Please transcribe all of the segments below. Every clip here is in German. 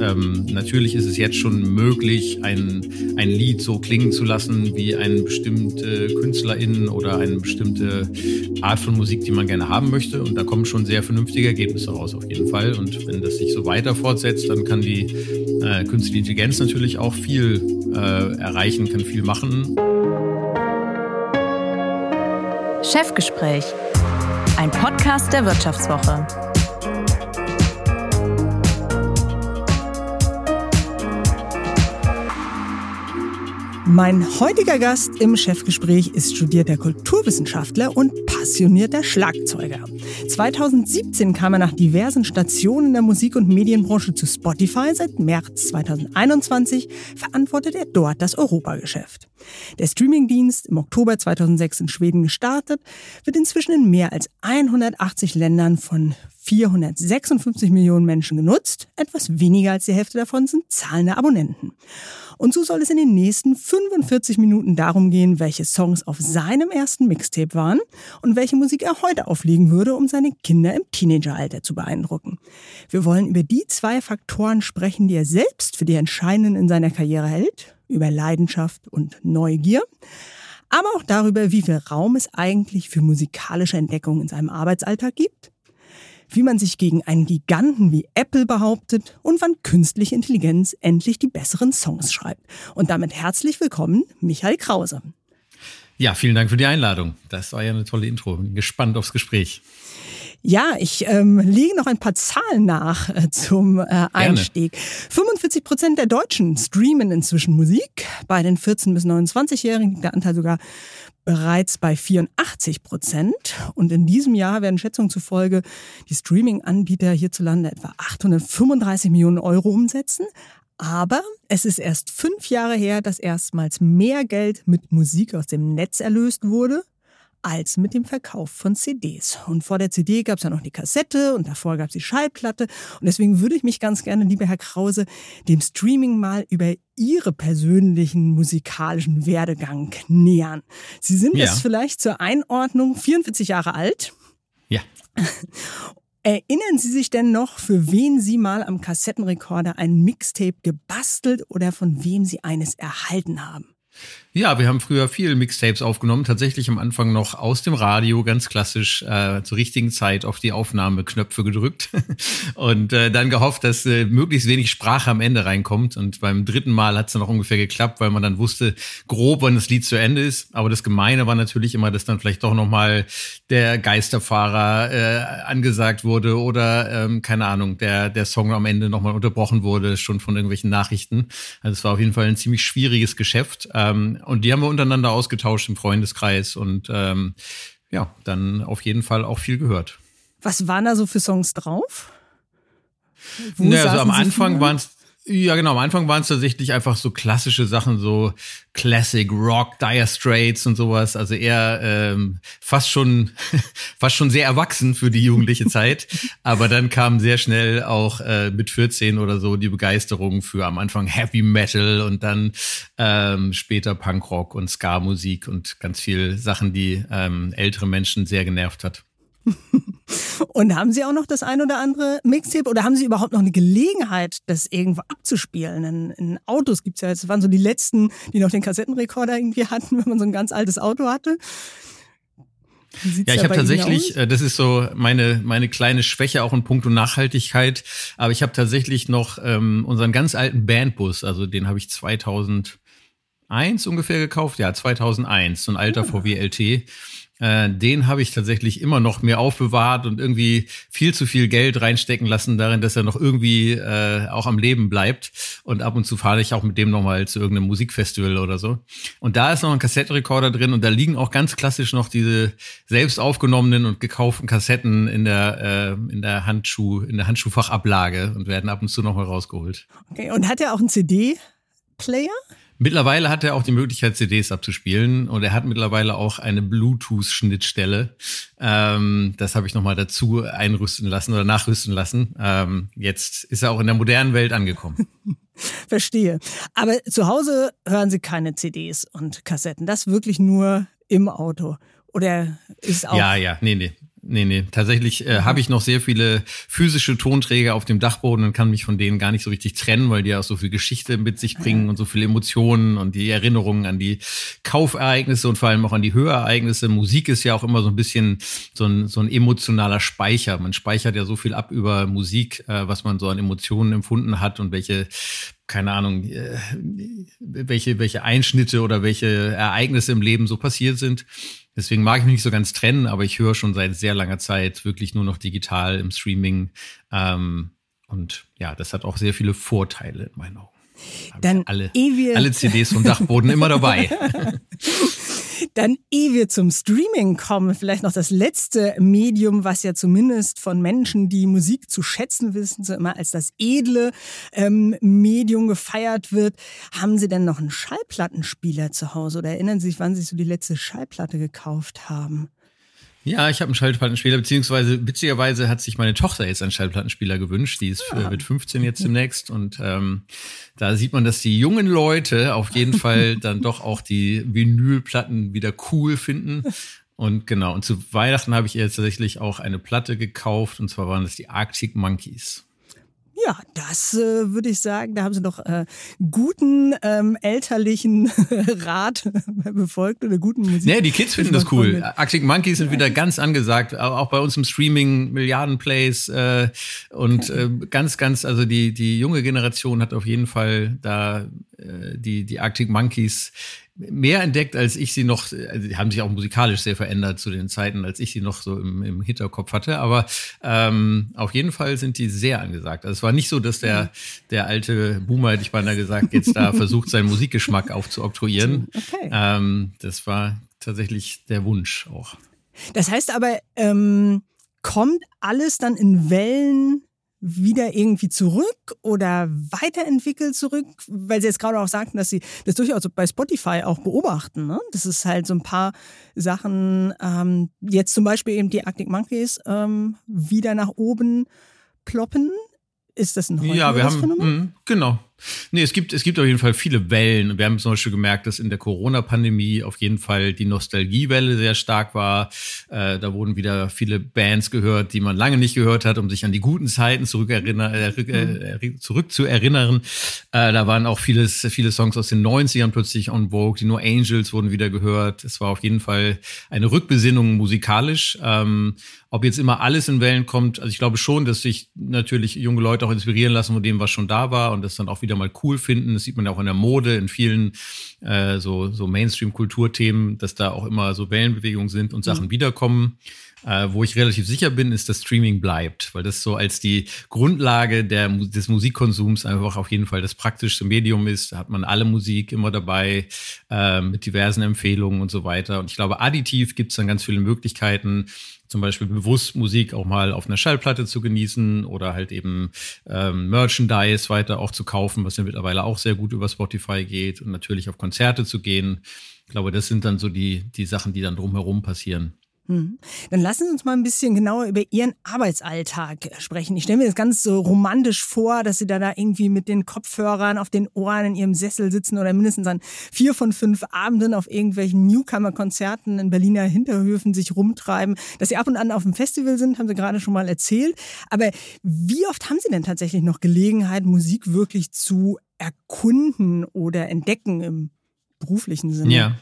Ähm, natürlich ist es jetzt schon möglich, ein, ein Lied so klingen zu lassen wie eine bestimmte KünstlerInnen oder eine bestimmte Art von Musik, die man gerne haben möchte. Und da kommen schon sehr vernünftige Ergebnisse raus, auf jeden Fall. Und wenn das sich so weiter fortsetzt, dann kann die äh, künstliche Intelligenz natürlich auch viel äh, erreichen, kann viel machen. Chefgespräch, ein Podcast der Wirtschaftswoche. Mein heutiger Gast im Chefgespräch ist studierter Kulturwissenschaftler und passionierter Schlagzeuger. 2017 kam er nach diversen Stationen der Musik- und Medienbranche zu Spotify. Seit März 2021 verantwortet er dort das Europageschäft. Der Streamingdienst, im Oktober 2006 in Schweden gestartet, wird inzwischen in mehr als 180 Ländern von 456 Millionen Menschen genutzt. Etwas weniger als die Hälfte davon sind zahlende Abonnenten. Und so soll es in den nächsten 45 Minuten darum gehen, welche Songs auf seinem ersten Mixtape waren und welche Musik er heute auflegen würde, um seine Kinder im Teenageralter zu beeindrucken. Wir wollen über die zwei Faktoren sprechen, die er selbst für die entscheidenden in seiner Karriere hält, über Leidenschaft und Neugier. Aber auch darüber, wie viel Raum es eigentlich für musikalische Entdeckungen in seinem Arbeitsalltag gibt wie man sich gegen einen Giganten wie Apple behauptet und wann künstliche Intelligenz endlich die besseren Songs schreibt. Und damit herzlich willkommen, Michael Krause. Ja, vielen Dank für die Einladung. Das war ja eine tolle Intro. Bin gespannt aufs Gespräch. Ja, ich ähm, lege noch ein paar Zahlen nach äh, zum äh, Einstieg. Gerne. 45 Prozent der Deutschen streamen inzwischen Musik. Bei den 14- bis 29-Jährigen liegt der Anteil sogar bereits bei 84 Prozent. Und in diesem Jahr werden Schätzungen zufolge die Streaming-Anbieter hierzulande etwa 835 Millionen Euro umsetzen. Aber es ist erst fünf Jahre her, dass erstmals mehr Geld mit Musik aus dem Netz erlöst wurde als mit dem Verkauf von CDs. Und vor der CD gab es ja noch die Kassette und davor gab es die Schallplatte. Und deswegen würde ich mich ganz gerne, lieber Herr Krause, dem Streaming mal über Ihre persönlichen musikalischen Werdegang nähern. Sie sind ja. jetzt vielleicht zur Einordnung 44 Jahre alt. Ja. Erinnern Sie sich denn noch, für wen Sie mal am Kassettenrekorder ein Mixtape gebastelt oder von wem Sie eines erhalten haben? Ja, wir haben früher viel Mixtapes aufgenommen, tatsächlich am Anfang noch aus dem Radio, ganz klassisch äh, zur richtigen Zeit auf die Aufnahmeknöpfe gedrückt und äh, dann gehofft, dass äh, möglichst wenig Sprache am Ende reinkommt. Und beim dritten Mal hat es dann auch ungefähr geklappt, weil man dann wusste grob, wann das Lied zu Ende ist. Aber das Gemeine war natürlich immer, dass dann vielleicht doch nochmal der Geisterfahrer äh, angesagt wurde oder ähm, keine Ahnung, der, der Song am Ende nochmal unterbrochen wurde, schon von irgendwelchen Nachrichten. Also es war auf jeden Fall ein ziemlich schwieriges Geschäft. Ähm, und die haben wir untereinander ausgetauscht im Freundeskreis und ähm, ja, dann auf jeden Fall auch viel gehört. Was waren da so für Songs drauf? Wo naja, also am Anfang waren es ja, genau. Am Anfang waren es tatsächlich einfach so klassische Sachen, so Classic Rock, Dire Straits und sowas. Also eher ähm, fast schon, fast schon sehr erwachsen für die jugendliche Zeit. Aber dann kam sehr schnell auch äh, mit 14 oder so die Begeisterung für am Anfang Heavy Metal und dann ähm, später Punkrock und Ska-Musik und ganz viel Sachen, die ähm, ältere Menschen sehr genervt hat. Und haben Sie auch noch das ein oder andere Mixtape oder haben Sie überhaupt noch eine Gelegenheit, das irgendwo abzuspielen? In, in Autos gibt es ja, das waren so die letzten, die noch den Kassettenrekorder irgendwie hatten, wenn man so ein ganz altes Auto hatte. Ja, ich habe tatsächlich, äh, das ist so meine meine kleine Schwäche auch in puncto Nachhaltigkeit, aber ich habe tatsächlich noch ähm, unseren ganz alten Bandbus, also den habe ich 2001 ungefähr gekauft, ja 2001, so ein alter ja. Ah. VW LT äh, den habe ich tatsächlich immer noch mehr aufbewahrt und irgendwie viel zu viel Geld reinstecken lassen darin, dass er noch irgendwie äh, auch am Leben bleibt. Und ab und zu fahre ich auch mit dem nochmal zu irgendeinem Musikfestival oder so. Und da ist noch ein Kassettenrekorder drin und da liegen auch ganz klassisch noch diese selbst aufgenommenen und gekauften Kassetten in der, äh, in der Handschuh, in der Handschuhfachablage und werden ab und zu nochmal rausgeholt. Okay, und hat er auch einen CD-Player? Mittlerweile hat er auch die Möglichkeit, CDs abzuspielen und er hat mittlerweile auch eine Bluetooth-Schnittstelle. Ähm, das habe ich nochmal dazu einrüsten lassen oder nachrüsten lassen. Ähm, jetzt ist er auch in der modernen Welt angekommen. Verstehe. Aber zu Hause hören Sie keine CDs und Kassetten. Das wirklich nur im Auto. Oder ist auch. Ja, ja, nee, nee. Nee, nee. Tatsächlich äh, habe ich noch sehr viele physische Tonträger auf dem Dachboden und kann mich von denen gar nicht so richtig trennen, weil die auch so viel Geschichte mit sich bringen und so viele Emotionen und die Erinnerungen an die Kaufereignisse und vor allem auch an die Hörereignisse. Musik ist ja auch immer so ein bisschen so ein, so ein emotionaler Speicher. Man speichert ja so viel ab über Musik, äh, was man so an Emotionen empfunden hat und welche keine Ahnung, äh, welche, welche Einschnitte oder welche Ereignisse im Leben so passiert sind. Deswegen mag ich mich nicht so ganz trennen, aber ich höre schon seit sehr langer Zeit wirklich nur noch digital im Streaming. Ähm, und ja, das hat auch sehr viele Vorteile in meinen Augen. Dann alle, alle CDs vom Dachboden immer dabei. Dann, ehe wir zum Streaming kommen, vielleicht noch das letzte Medium, was ja zumindest von Menschen, die Musik zu schätzen wissen, so immer als das edle ähm, Medium gefeiert wird. Haben Sie denn noch einen Schallplattenspieler zu Hause oder erinnern Sie sich, wann Sie so die letzte Schallplatte gekauft haben? Ja, ich habe einen Schallplattenspieler, beziehungsweise witzigerweise hat sich meine Tochter jetzt einen Schallplattenspieler gewünscht. Die ist ja. Wird 15 jetzt demnächst und ähm, da sieht man, dass die jungen Leute auf jeden Fall dann doch auch die Vinylplatten wieder cool finden. Und genau, und zu Weihnachten habe ich ihr tatsächlich auch eine Platte gekauft und zwar waren das die Arctic Monkeys. Ja, das äh, würde ich sagen, da haben Sie doch äh, guten ähm, elterlichen Rat befolgt oder guten Musik. Nee, die Kids finden das cool. Arctic Monkeys sind wieder ganz angesagt, auch bei uns im Streaming Milliarden Plays äh, und äh, ganz, ganz, also die die junge Generation hat auf jeden Fall da äh, die die Arctic Monkeys mehr entdeckt, als ich sie noch, also die haben sich auch musikalisch sehr verändert zu den Zeiten, als ich sie noch so im, im Hinterkopf hatte. Aber ähm, auf jeden Fall sind die sehr angesagt. Also es war nicht so, dass der, der alte Boomer, hätte ich beinahe gesagt, jetzt da versucht, seinen Musikgeschmack aufzuoktroyieren. Okay. Ähm, das war tatsächlich der Wunsch auch. Das heißt aber, ähm, kommt alles dann in Wellen wieder irgendwie zurück oder weiterentwickelt zurück, weil Sie jetzt gerade auch sagten, dass Sie das durchaus bei Spotify auch beobachten. Ne? Das ist halt so ein paar Sachen, ähm, jetzt zum Beispiel eben die Arctic Monkeys ähm, wieder nach oben ploppen. Ist das ein Ja, wir haben, mh, genau. Nee, es gibt, es gibt auf jeden Fall viele Wellen. Wir haben zum Beispiel gemerkt, dass in der Corona-Pandemie auf jeden Fall die Nostalgiewelle sehr stark war. Äh, da wurden wieder viele Bands gehört, die man lange nicht gehört hat, um sich an die guten Zeiten zurückerinner, äh, äh, äh zurückzuerinnern. Äh, da waren auch vieles, viele Songs aus den 90ern plötzlich on Vogue. Die No Angels wurden wieder gehört. Es war auf jeden Fall eine Rückbesinnung musikalisch. Ähm, ob jetzt immer alles in Wellen kommt, also ich glaube schon, dass sich natürlich junge Leute auch inspirieren lassen von dem, was schon da war und das dann auch wieder mal cool finden. Das sieht man ja auch in der Mode, in vielen äh, so, so Mainstream-Kulturthemen, dass da auch immer so Wellenbewegungen sind und Sachen mhm. wiederkommen. Äh, wo ich relativ sicher bin, ist, dass Streaming bleibt, weil das so als die Grundlage der, des Musikkonsums einfach auf jeden Fall das praktischste Medium ist. Da hat man alle Musik immer dabei, äh, mit diversen Empfehlungen und so weiter. Und ich glaube, additiv gibt es dann ganz viele Möglichkeiten, zum Beispiel bewusst Musik auch mal auf einer Schallplatte zu genießen oder halt eben ähm, Merchandise weiter auch zu kaufen, was ja mittlerweile auch sehr gut über Spotify geht und natürlich auf Konzerte zu gehen. Ich glaube, das sind dann so die, die Sachen, die dann drumherum passieren. Hm. Dann lassen Sie uns mal ein bisschen genauer über Ihren Arbeitsalltag sprechen. Ich stelle mir das ganz so romantisch vor, dass Sie da, da irgendwie mit den Kopfhörern auf den Ohren in Ihrem Sessel sitzen oder mindestens an vier von fünf Abenden auf irgendwelchen Newcomer-Konzerten in Berliner Hinterhöfen sich rumtreiben. Dass Sie ab und an auf dem Festival sind, haben Sie gerade schon mal erzählt. Aber wie oft haben Sie denn tatsächlich noch Gelegenheit, Musik wirklich zu erkunden oder entdecken im beruflichen Sinne? Ja.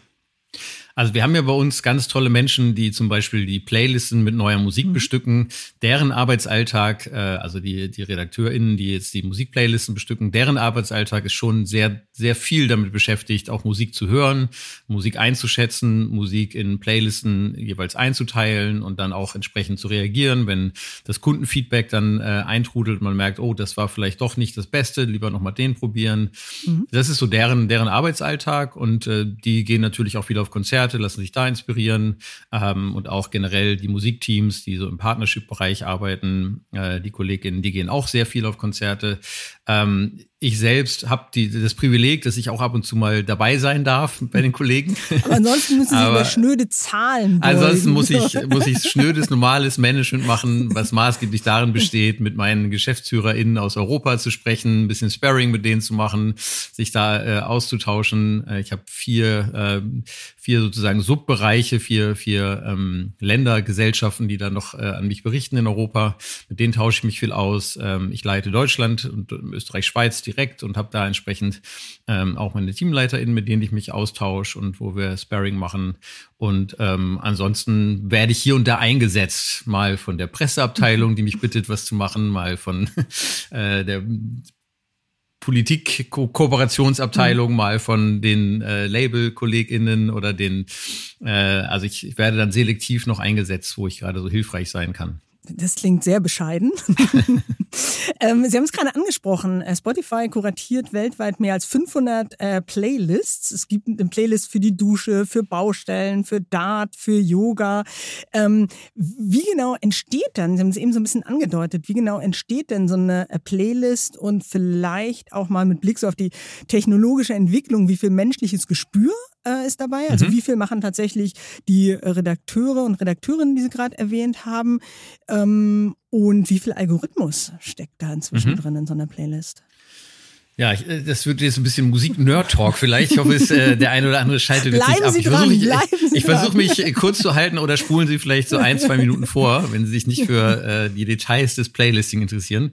Also wir haben ja bei uns ganz tolle Menschen, die zum Beispiel die Playlisten mit neuer Musik mhm. bestücken, deren Arbeitsalltag, äh, also die, die RedakteurInnen, die jetzt die Musikplaylisten bestücken, deren Arbeitsalltag ist schon sehr, sehr viel damit beschäftigt, auch Musik zu hören, Musik einzuschätzen, Musik in Playlisten jeweils einzuteilen und dann auch entsprechend zu reagieren, wenn das Kundenfeedback dann äh, eintrudelt, man merkt, oh, das war vielleicht doch nicht das Beste, lieber nochmal den probieren. Mhm. Das ist so deren, deren Arbeitsalltag und äh, die gehen natürlich auch viel auf Konzerte Konzerte, lassen sich da inspirieren ähm, und auch generell die Musikteams, die so im Partnership-Bereich arbeiten, äh, die Kolleginnen, die gehen auch sehr viel auf Konzerte. Ähm, ich selbst habe das Privileg, dass ich auch ab und zu mal dabei sein darf bei den Kollegen. Aber ansonsten müssen Sie über schnöde Zahlen beugen. Ansonsten muss ich, muss ich schnödes, normales Management machen, was maßgeblich darin besteht, mit meinen GeschäftsführerInnen aus Europa zu sprechen, ein bisschen Sparring mit denen zu machen, sich da äh, auszutauschen. Äh, ich habe vier, äh, vier sozusagen Subbereiche, vier, vier ähm, Länder, Gesellschaften, die da noch äh, an mich berichten in Europa. Mit denen tausche ich mich viel aus. Ähm, ich leite Deutschland und Österreich, Schweiz direkt und habe da entsprechend ähm, auch meine TeamleiterInnen, mit denen ich mich austausche und wo wir Sparring machen. Und ähm, ansonsten werde ich hier und da eingesetzt, mal von der Presseabteilung, die mich bittet, was zu machen, mal von äh, der Politik-Kooperationsabteilung, mhm. mal von den äh, Label-KollegInnen oder den, äh, also ich, ich werde dann selektiv noch eingesetzt, wo ich gerade so hilfreich sein kann. Das klingt sehr bescheiden. ähm, Sie haben es gerade angesprochen. Äh, Spotify kuratiert weltweit mehr als 500 äh, Playlists. Es gibt eine Playlist für die Dusche, für Baustellen, für Dart, für Yoga. Ähm, wie genau entsteht dann, Sie haben es eben so ein bisschen angedeutet, wie genau entsteht denn so eine äh, Playlist und vielleicht auch mal mit Blick so auf die technologische Entwicklung, wie viel menschliches Gespür äh, ist dabei? Also mhm. wie viel machen tatsächlich die Redakteure und Redakteurinnen, die Sie gerade erwähnt haben? Ähm, und wie viel Algorithmus steckt da inzwischen mhm. drin in so einer Playlist? Ja, ich, äh, das wird jetzt ein bisschen Musik-Nerd-Talk vielleicht. Ich hoffe, es, äh, der eine oder andere schaltet jetzt nicht ab. Sie ich versuche mich, ich, ich versuche mich kurz zu halten oder spulen Sie vielleicht so ein, zwei Minuten vor, wenn Sie sich nicht für äh, die Details des Playlisting interessieren.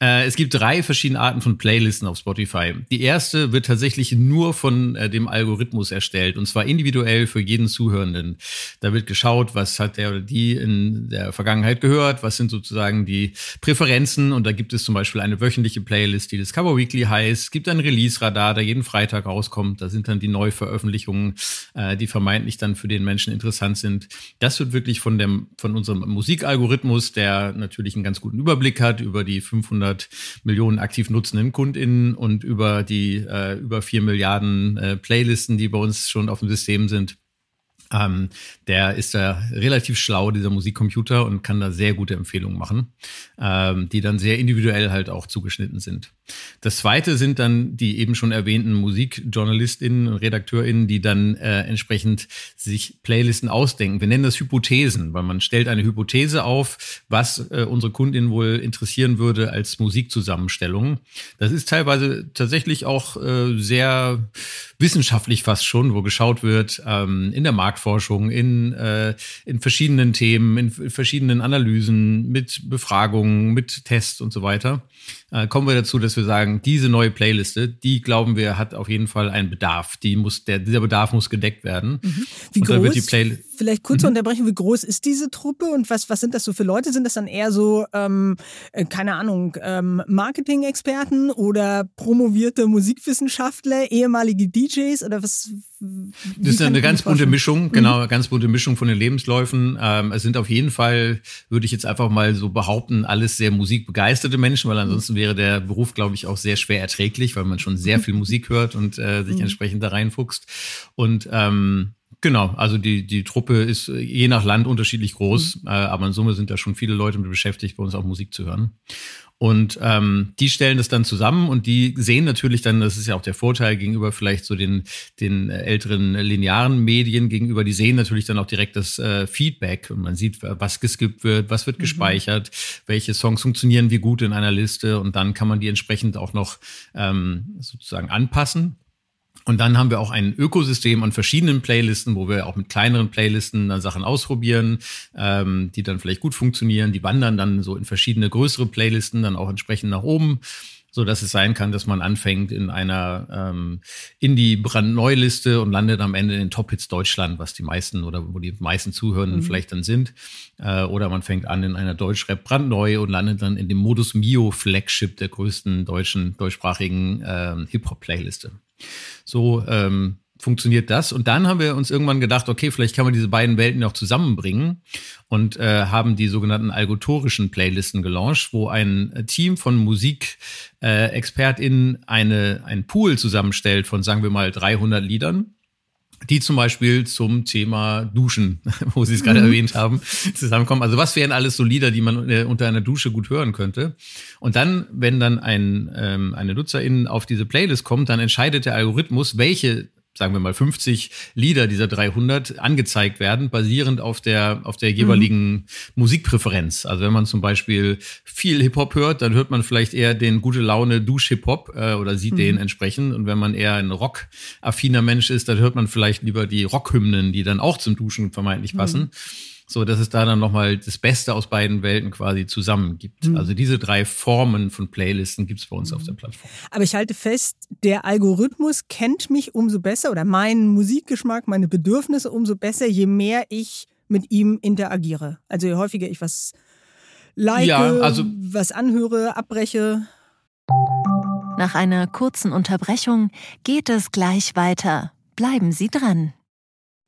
Äh, es gibt drei verschiedene Arten von Playlisten auf Spotify. Die erste wird tatsächlich nur von äh, dem Algorithmus erstellt und zwar individuell für jeden Zuhörenden. Da wird geschaut, was hat der oder die in der Vergangenheit gehört, was sind sozusagen die Präferenzen und da gibt es zum Beispiel eine wöchentliche Playlist, die Discover Weekly heißt. Es gibt ein Release-Radar, der jeden Freitag rauskommt. Da sind dann die Neuveröffentlichungen, äh, die vermeintlich dann für den Menschen interessant sind. Das wird wirklich von dem, von unserem Musikalgorithmus, der natürlich einen ganz guten Überblick hat über die 500 500 Millionen aktiv nutzenden KundInnen und über die äh, über vier Milliarden äh, Playlisten, die bei uns schon auf dem System sind, ähm, der ist da relativ schlau, dieser Musikcomputer, und kann da sehr gute Empfehlungen machen, ähm, die dann sehr individuell halt auch zugeschnitten sind. Das zweite sind dann die eben schon erwähnten Musikjournalistinnen und RedakteurInnen, die dann äh, entsprechend sich Playlisten ausdenken. Wir nennen das Hypothesen, weil man stellt eine Hypothese auf, was äh, unsere Kundinnen wohl interessieren würde als Musikzusammenstellung. Das ist teilweise tatsächlich auch äh, sehr wissenschaftlich fast schon, wo geschaut wird ähm, in der Marktforschung, in, äh, in verschiedenen Themen, in verschiedenen Analysen, mit Befragungen, mit Tests und so weiter äh, kommen wir dazu, dass wir sagen, diese neue Playliste, die glauben wir, hat auf jeden Fall einen Bedarf. Die muss, der, dieser Bedarf muss gedeckt werden. Mhm. Wie und groß, vielleicht kurz mhm. unterbrechen, wie groß ist diese Truppe und was, was sind das so für Leute? Sind das dann eher so, ähm, äh, keine Ahnung, ähm, Marketing-Experten oder promovierte Musikwissenschaftler, ehemalige DJs oder was? Das ist eine ganz bunte Mischung, genau, mhm. ganz bunte Mischung von den Lebensläufen. Ähm, es sind auf jeden Fall, würde ich jetzt einfach mal so behaupten, alles sehr musikbegeisterte Menschen, weil ansonsten wäre der Beruf, glaube ich, auch sehr schwer erträglich, weil man schon sehr viel Musik hört und äh, sich mhm. entsprechend da reinfuchst. Und ähm, Genau, also die, die Truppe ist je nach Land unterschiedlich groß, mhm. äh, aber in Summe sind da schon viele Leute mit beschäftigt, bei uns auch Musik zu hören. Und ähm, die stellen das dann zusammen und die sehen natürlich dann, das ist ja auch der Vorteil gegenüber vielleicht so den, den älteren linearen Medien gegenüber, die sehen natürlich dann auch direkt das äh, Feedback und man sieht, was geskippt wird, was wird mhm. gespeichert, welche Songs funktionieren wie gut in einer Liste und dann kann man die entsprechend auch noch ähm, sozusagen anpassen. Und dann haben wir auch ein Ökosystem an verschiedenen Playlisten, wo wir auch mit kleineren Playlisten dann Sachen ausprobieren, ähm, die dann vielleicht gut funktionieren. Die wandern dann so in verschiedene größere Playlisten dann auch entsprechend nach oben so dass es sein kann, dass man anfängt in einer ähm, Indie-Brandneu-Liste und landet am Ende in den Top-Hits Deutschland, was die meisten oder wo die meisten Zuhörenden mhm. vielleicht dann sind. Äh, oder man fängt an in einer Deutschrap brandneu und landet dann in dem Modus Mio Flagship der größten deutschen deutschsprachigen äh, Hip-Hop-Playliste. So ähm, funktioniert das. Und dann haben wir uns irgendwann gedacht, okay, vielleicht kann man diese beiden Welten auch zusammenbringen und äh, haben die sogenannten algotorischen Playlisten gelauncht, wo ein Team von Musikexpertinnen äh, eine, ein Pool zusammenstellt von, sagen wir mal, 300 Liedern die zum Beispiel zum Thema Duschen, wo Sie es gerade mhm. erwähnt haben, zusammenkommen. Also was wären alles so Lieder, die man äh, unter einer Dusche gut hören könnte? Und dann, wenn dann ein, ähm, eine Nutzerin auf diese Playlist kommt, dann entscheidet der Algorithmus, welche sagen wir mal 50 Lieder dieser 300 angezeigt werden, basierend auf der auf der jeweiligen mhm. Musikpräferenz. Also wenn man zum Beispiel viel Hip Hop hört, dann hört man vielleicht eher den gute Laune Dusch Hip Hop äh, oder sieht mhm. den entsprechend. Und wenn man eher ein Rock-affiner Mensch ist, dann hört man vielleicht lieber die Rockhymnen, die dann auch zum Duschen vermeintlich passen. Mhm so dass es da dann nochmal das Beste aus beiden Welten quasi zusammen gibt. Mhm. Also diese drei Formen von Playlisten gibt es bei uns mhm. auf der Plattform. Aber ich halte fest, der Algorithmus kennt mich umso besser oder meinen Musikgeschmack, meine Bedürfnisse umso besser, je mehr ich mit ihm interagiere. Also je häufiger ich was like, ja, also was anhöre, abbreche. Nach einer kurzen Unterbrechung geht es gleich weiter. Bleiben Sie dran.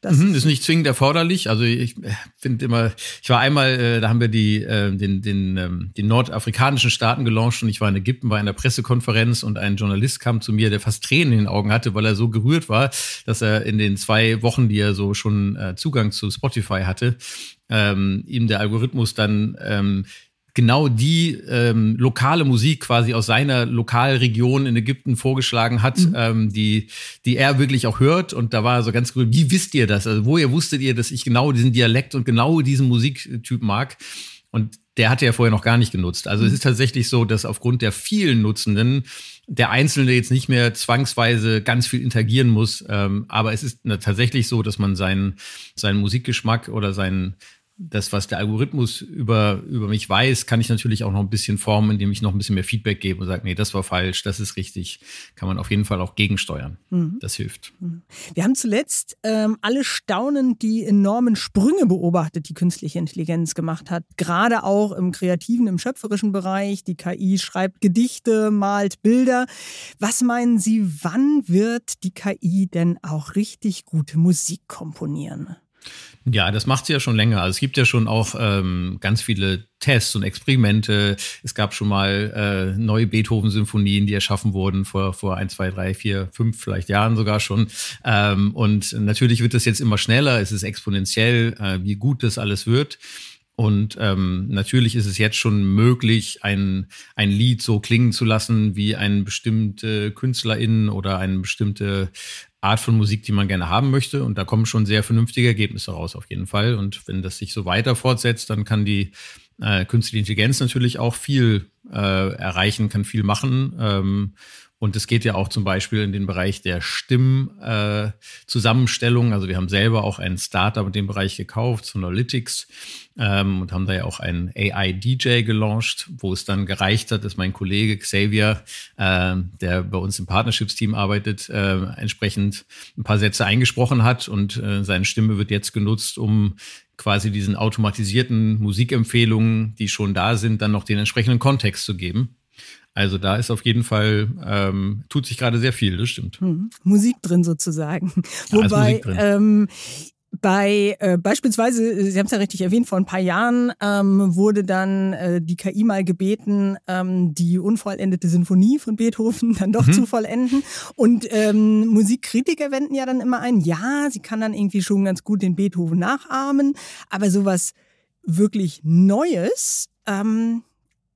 Das mhm, ist nicht zwingend erforderlich. Also ich äh, finde immer, ich war einmal, äh, da haben wir die, äh, den, den, ähm, den nordafrikanischen Staaten gelauncht und ich war in Ägypten bei einer Pressekonferenz und ein Journalist kam zu mir, der fast Tränen in den Augen hatte, weil er so gerührt war, dass er in den zwei Wochen, die er so schon äh, Zugang zu Spotify hatte, ähm, ihm der Algorithmus dann ähm, genau die ähm, lokale Musik quasi aus seiner Lokalregion in Ägypten vorgeschlagen hat, mhm. ähm, die, die er wirklich auch hört. Und da war er so ganz gut, wie wisst ihr das? Also woher wusstet ihr, dass ich genau diesen Dialekt und genau diesen Musiktyp mag? Und der hatte ja vorher noch gar nicht genutzt. Also mhm. es ist tatsächlich so, dass aufgrund der vielen Nutzenden der Einzelne jetzt nicht mehr zwangsweise ganz viel interagieren muss. Ähm, aber es ist tatsächlich so, dass man seinen, seinen Musikgeschmack oder seinen, das, was der Algorithmus über, über mich weiß, kann ich natürlich auch noch ein bisschen formen, indem ich noch ein bisschen mehr Feedback gebe und sage, nee, das war falsch, das ist richtig. Kann man auf jeden Fall auch gegensteuern. Mhm. Das hilft. Mhm. Wir haben zuletzt ähm, alle staunend die enormen Sprünge beobachtet, die künstliche Intelligenz gemacht hat. Gerade auch im kreativen, im schöpferischen Bereich. Die KI schreibt Gedichte, malt Bilder. Was meinen Sie, wann wird die KI denn auch richtig gute Musik komponieren? Ja, das macht sie ja schon länger. Also es gibt ja schon auch ähm, ganz viele Tests und Experimente. Es gab schon mal äh, neue Beethoven-Symphonien, die erschaffen wurden vor, vor ein, zwei, drei, vier, fünf vielleicht Jahren sogar schon. Ähm, und natürlich wird das jetzt immer schneller. Es ist exponentiell, äh, wie gut das alles wird. Und ähm, natürlich ist es jetzt schon möglich, ein, ein Lied so klingen zu lassen, wie ein bestimmte KünstlerInnen oder eine bestimmte Art von Musik, die man gerne haben möchte. Und da kommen schon sehr vernünftige Ergebnisse raus, auf jeden Fall. Und wenn das sich so weiter fortsetzt, dann kann die äh, künstliche Intelligenz natürlich auch viel äh, erreichen, kann viel machen. Ähm, und es geht ja auch zum Beispiel in den Bereich der Stimmzusammenstellung. Äh, also wir haben selber auch ein Startup in dem Bereich gekauft, Sonalytics, ähm, und haben da ja auch einen AI-DJ gelauncht, wo es dann gereicht hat, dass mein Kollege Xavier, äh, der bei uns im Partnerships-Team arbeitet, äh, entsprechend ein paar Sätze eingesprochen hat und äh, seine Stimme wird jetzt genutzt, um quasi diesen automatisierten Musikempfehlungen, die schon da sind, dann noch den entsprechenden Kontext zu geben. Also da ist auf jeden Fall, ähm, tut sich gerade sehr viel, das stimmt. Hm. Musik drin sozusagen. Ja, Wobei, ähm, bei äh, beispielsweise, Sie haben es ja richtig erwähnt, vor ein paar Jahren ähm, wurde dann äh, die KI mal gebeten, ähm, die unvollendete Sinfonie von Beethoven dann doch mhm. zu vollenden. Und ähm, Musikkritiker wenden ja dann immer ein, ja, sie kann dann irgendwie schon ganz gut den Beethoven nachahmen, aber sowas wirklich Neues, ähm,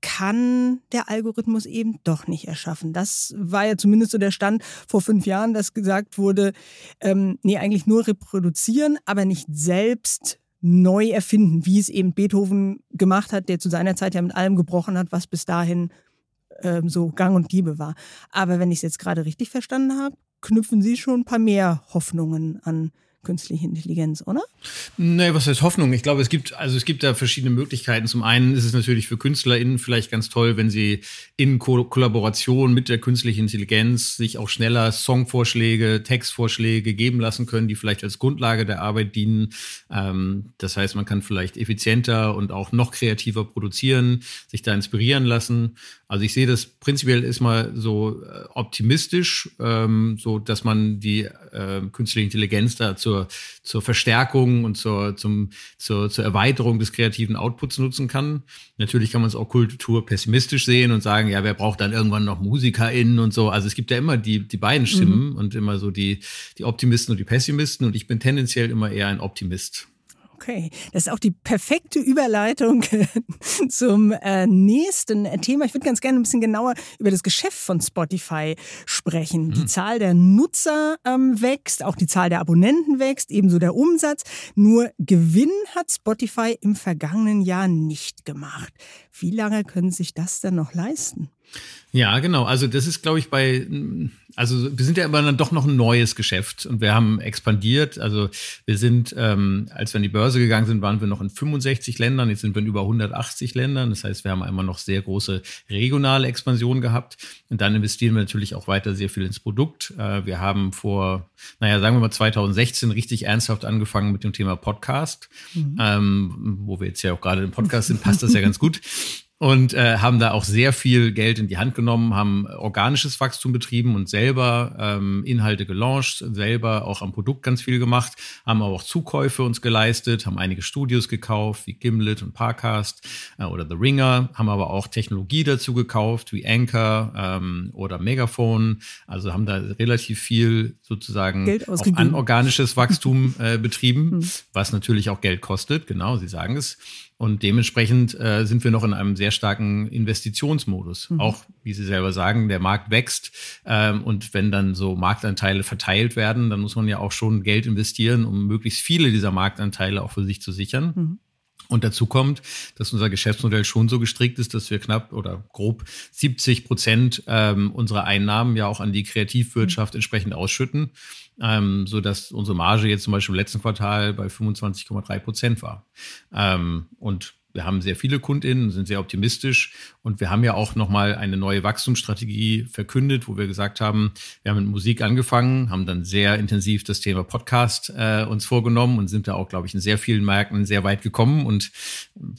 kann der Algorithmus eben doch nicht erschaffen. Das war ja zumindest so der Stand vor fünf Jahren, dass gesagt wurde, ähm, nee, eigentlich nur reproduzieren, aber nicht selbst neu erfinden, wie es eben Beethoven gemacht hat, der zu seiner Zeit ja mit allem gebrochen hat, was bis dahin ähm, so gang und gäbe war. Aber wenn ich es jetzt gerade richtig verstanden habe, knüpfen Sie schon ein paar mehr Hoffnungen an künstliche Intelligenz, oder? Nee, was heißt Hoffnung? Ich glaube, es gibt, also es gibt da verschiedene Möglichkeiten. Zum einen ist es natürlich für KünstlerInnen vielleicht ganz toll, wenn sie in Ko Kollaboration mit der künstlichen Intelligenz sich auch schneller Songvorschläge, Textvorschläge geben lassen können, die vielleicht als Grundlage der Arbeit dienen. Ähm, das heißt, man kann vielleicht effizienter und auch noch kreativer produzieren, sich da inspirieren lassen. Also ich sehe das prinzipiell ist mal so äh, optimistisch, ähm, so dass man die äh, künstliche Intelligenz da zur, zur Verstärkung und zur, zum, zur, zur Erweiterung des kreativen Outputs nutzen kann. Natürlich kann man es auch kulturpessimistisch sehen und sagen, ja, wer braucht dann irgendwann noch MusikerInnen und so. Also es gibt ja immer die, die beiden Stimmen mhm. und immer so die, die Optimisten und die Pessimisten und ich bin tendenziell immer eher ein Optimist. Okay, das ist auch die perfekte Überleitung zum äh, nächsten Thema. Ich würde ganz gerne ein bisschen genauer über das Geschäft von Spotify sprechen. Die Zahl der Nutzer ähm, wächst, auch die Zahl der Abonnenten wächst, ebenso der Umsatz. Nur Gewinn hat Spotify im vergangenen Jahr nicht gemacht. Wie lange können sich das denn noch leisten? Ja, genau. Also das ist, glaube ich, bei, also wir sind ja immer dann doch noch ein neues Geschäft und wir haben expandiert. Also wir sind, ähm, als wir an die Börse gegangen sind, waren wir noch in 65 Ländern. Jetzt sind wir in über 180 Ländern. Das heißt, wir haben immer noch sehr große regionale Expansion gehabt. Und dann investieren wir natürlich auch weiter sehr viel ins Produkt. Äh, wir haben vor, naja, sagen wir mal 2016 richtig ernsthaft angefangen mit dem Thema Podcast, mhm. ähm, wo wir jetzt ja auch gerade im Podcast sind, passt das ja ganz gut und äh, haben da auch sehr viel Geld in die Hand genommen, haben organisches Wachstum betrieben und selber ähm, Inhalte gelauncht, selber auch am Produkt ganz viel gemacht, haben aber auch Zukäufe uns geleistet, haben einige Studios gekauft, wie Gimlet und Parcast äh, oder The Ringer, haben aber auch Technologie dazu gekauft, wie Anchor ähm, oder Megaphone, also haben da relativ viel sozusagen auch anorganisches Wachstum äh, betrieben, hm. was natürlich auch Geld kostet, genau, Sie sagen es. Und dementsprechend äh, sind wir noch in einem sehr starken Investitionsmodus. Mhm. Auch, wie Sie selber sagen, der Markt wächst. Ähm, und wenn dann so Marktanteile verteilt werden, dann muss man ja auch schon Geld investieren, um möglichst viele dieser Marktanteile auch für sich zu sichern. Mhm. Und dazu kommt, dass unser Geschäftsmodell schon so gestrickt ist, dass wir knapp oder grob 70 Prozent ähm, unserer Einnahmen ja auch an die Kreativwirtschaft entsprechend ausschütten ähm, so dass unsere Marge jetzt zum Beispiel im letzten Quartal bei 25,3 Prozent war. Ähm, und wir haben sehr viele KundInnen, sind sehr optimistisch und wir haben ja auch nochmal eine neue Wachstumsstrategie verkündet, wo wir gesagt haben, wir haben mit Musik angefangen, haben dann sehr intensiv das Thema Podcast äh, uns vorgenommen und sind da auch, glaube ich, in sehr vielen Märkten sehr weit gekommen und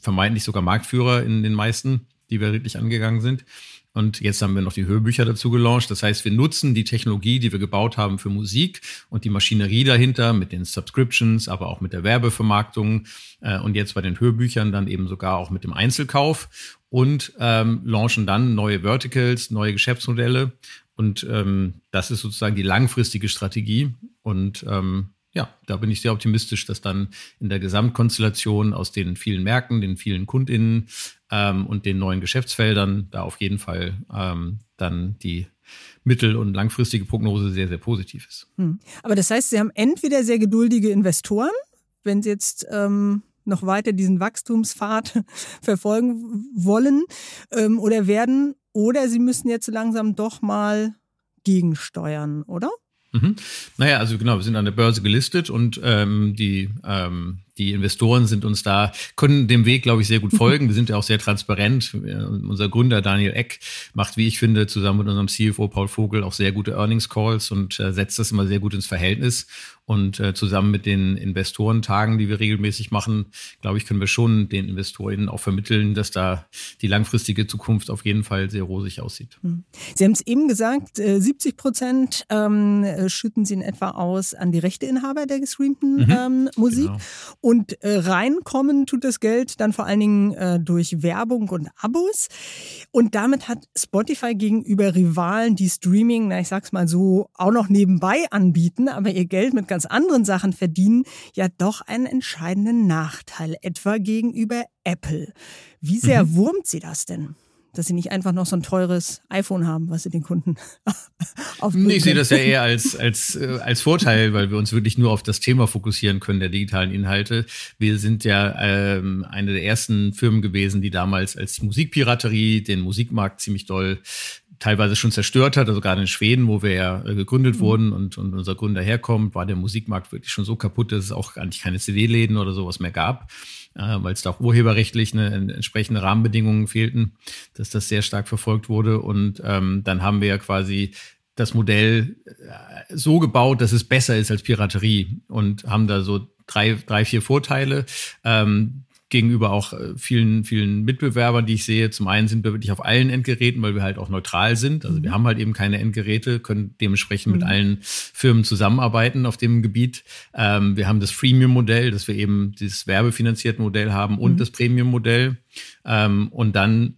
vermeintlich sogar Marktführer in den meisten, die wir wirklich angegangen sind. Und jetzt haben wir noch die Hörbücher dazu gelauncht. Das heißt, wir nutzen die Technologie, die wir gebaut haben für Musik und die Maschinerie dahinter mit den Subscriptions, aber auch mit der Werbevermarktung äh, und jetzt bei den Hörbüchern dann eben sogar auch mit dem Einzelkauf und ähm, launchen dann neue Verticals, neue Geschäftsmodelle. Und ähm, das ist sozusagen die langfristige Strategie. Und ähm, ja, da bin ich sehr optimistisch, dass dann in der Gesamtkonstellation aus den vielen Märkten, den vielen KundInnen ähm, und den neuen Geschäftsfeldern da auf jeden Fall ähm, dann die mittel- und langfristige Prognose sehr, sehr positiv ist. Hm. Aber das heißt, Sie haben entweder sehr geduldige Investoren, wenn Sie jetzt ähm, noch weiter diesen Wachstumspfad verfolgen wollen ähm, oder werden, oder Sie müssen jetzt langsam doch mal gegensteuern, oder? Mhm. Naja, also genau, wir sind an der Börse gelistet und ähm, die ähm, die Investoren sind uns da, können dem Weg, glaube ich, sehr gut folgen. Wir sind ja auch sehr transparent. Unser Gründer Daniel Eck macht, wie ich finde, zusammen mit unserem CFO Paul Vogel auch sehr gute Earnings Calls und äh, setzt das immer sehr gut ins Verhältnis. Und äh, zusammen mit den Investorentagen, die wir regelmäßig machen, glaube ich, können wir schon den Investorinnen auch vermitteln, dass da die langfristige Zukunft auf jeden Fall sehr rosig aussieht. Hm. Sie haben es eben gesagt, 70 äh, Prozent ähm, schütten Sie in etwa aus an die Rechteinhaber der gestreamten mhm, ähm, Musik. Genau. Und äh, reinkommen tut das Geld dann vor allen Dingen äh, durch Werbung und Abos. Und damit hat Spotify gegenüber Rivalen, die Streaming, na ich sag's mal so, auch noch nebenbei anbieten, aber ihr Geld mit ganz anderen Sachen verdienen, ja doch einen entscheidenden Nachteil, etwa gegenüber Apple. Wie sehr mhm. wurmt sie das denn? dass sie nicht einfach noch so ein teures iPhone haben, was sie den Kunden aufbringen. Ich sehe das ja eher als, als, äh, als Vorteil, weil wir uns wirklich nur auf das Thema fokussieren können der digitalen Inhalte. Wir sind ja ähm, eine der ersten Firmen gewesen, die damals als Musikpiraterie den Musikmarkt ziemlich doll teilweise schon zerstört hat. Also gerade in Schweden, wo wir ja äh, gegründet mhm. wurden und, und unser Gründer herkommt, war der Musikmarkt wirklich schon so kaputt, dass es auch eigentlich keine CD-Läden oder sowas mehr gab, äh, weil es da auch urheberrechtlich eine, entsprechende Rahmenbedingungen fehlten, dass das sehr stark verfolgt wurde. Und ähm, dann haben wir ja quasi das Modell äh, so gebaut, dass es besser ist als Piraterie und haben da so drei, drei vier Vorteile. Ähm, gegenüber auch äh, vielen, vielen Mitbewerbern, die ich sehe. Zum einen sind wir wirklich auf allen Endgeräten, weil wir halt auch neutral sind. Also wir mhm. haben halt eben keine Endgeräte, können dementsprechend mhm. mit allen Firmen zusammenarbeiten auf dem Gebiet. Ähm, wir haben das Freemium-Modell, dass wir eben dieses werbefinanzierte Modell haben und mhm. das Premium-Modell. Ähm, und dann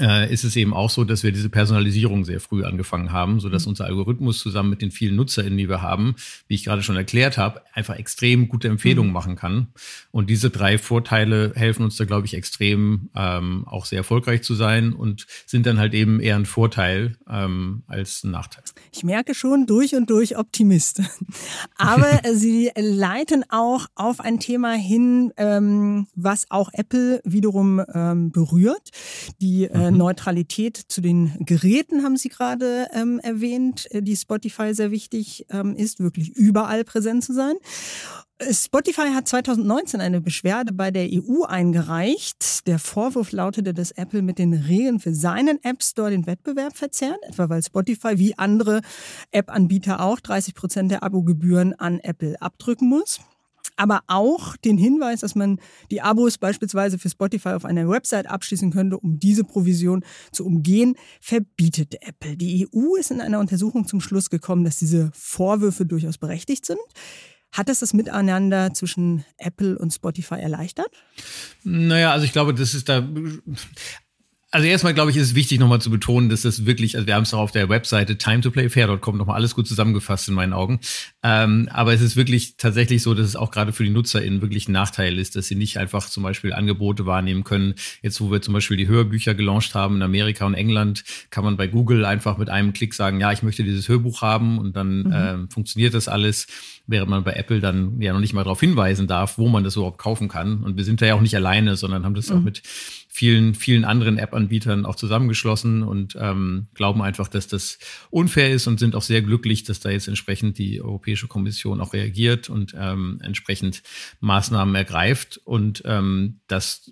äh, ist es eben auch so, dass wir diese Personalisierung sehr früh angefangen haben, so dass mhm. unser Algorithmus zusammen mit den vielen NutzerInnen, die wir haben, wie ich gerade schon erklärt habe, einfach extrem gute Empfehlungen mhm. machen kann. Und diese drei Vorteile helfen uns da, glaube ich, extrem ähm, auch sehr erfolgreich zu sein und sind dann halt eben eher ein Vorteil ähm, als ein Nachteil. Ich merke schon durch und durch Optimist. Aber Sie leiten auch auf ein Thema hin, ähm, was auch Apple wiederum ähm, berührt. Die äh, mhm. Neutralität zu den Geräten haben Sie gerade ähm, erwähnt, äh, die Spotify sehr wichtig ähm, ist, wirklich überall präsent zu sein. Spotify hat 2019 eine Beschwerde bei der EU eingereicht. Der Vorwurf lautete, dass Apple mit den Regeln für seinen App Store den Wettbewerb verzerrt, etwa weil Spotify wie andere App-Anbieter auch 30 Prozent der Abogebühren an Apple abdrücken muss aber auch den Hinweis, dass man die Abos beispielsweise für Spotify auf einer Website abschließen könnte, um diese Provision zu umgehen, verbietet Apple. Die EU ist in einer Untersuchung zum Schluss gekommen, dass diese Vorwürfe durchaus berechtigt sind. Hat das das Miteinander zwischen Apple und Spotify erleichtert? Naja, also ich glaube, das ist da also erstmal glaube ich, ist es wichtig nochmal zu betonen, dass das wirklich, also wir haben es auch auf der Webseite timetoplayfair.com nochmal alles gut zusammengefasst in meinen Augen. Ähm, aber es ist wirklich tatsächlich so, dass es auch gerade für die NutzerInnen wirklich ein Nachteil ist, dass sie nicht einfach zum Beispiel Angebote wahrnehmen können. Jetzt, wo wir zum Beispiel die Hörbücher gelauncht haben in Amerika und England, kann man bei Google einfach mit einem Klick sagen, ja, ich möchte dieses Hörbuch haben und dann mhm. ähm, funktioniert das alles, während man bei Apple dann ja noch nicht mal darauf hinweisen darf, wo man das überhaupt kaufen kann. Und wir sind da ja auch nicht alleine, sondern haben das mhm. auch mit vielen, vielen anderen App-Anbietern auch zusammengeschlossen und ähm, glauben einfach, dass das unfair ist und sind auch sehr glücklich, dass da jetzt entsprechend die Europäische Kommission auch reagiert und ähm, entsprechend Maßnahmen ergreift und ähm, das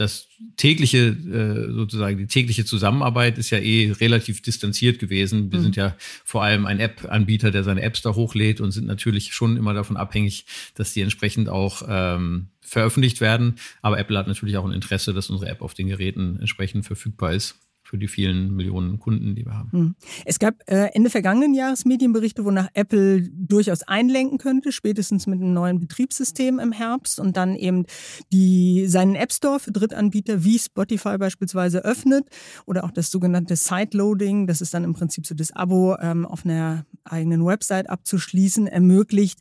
das tägliche, äh, sozusagen die tägliche Zusammenarbeit ist ja eh relativ distanziert gewesen. Wir mhm. sind ja vor allem ein App-Anbieter, der seine Apps da hochlädt und sind natürlich schon immer davon abhängig, dass die entsprechend auch ähm, veröffentlicht werden. Aber Apple hat natürlich auch ein Interesse, dass unsere App auf den Geräten entsprechend verfügbar ist für die vielen Millionen Kunden, die wir haben. Hm. Es gab äh, Ende vergangenen Jahres Medienberichte, wonach Apple durchaus einlenken könnte, spätestens mit einem neuen Betriebssystem im Herbst und dann eben die, seinen App Store für Drittanbieter wie Spotify beispielsweise öffnet oder auch das sogenannte Sideloading, das ist dann im Prinzip so das Abo ähm, auf einer eigenen Website abzuschließen, ermöglicht.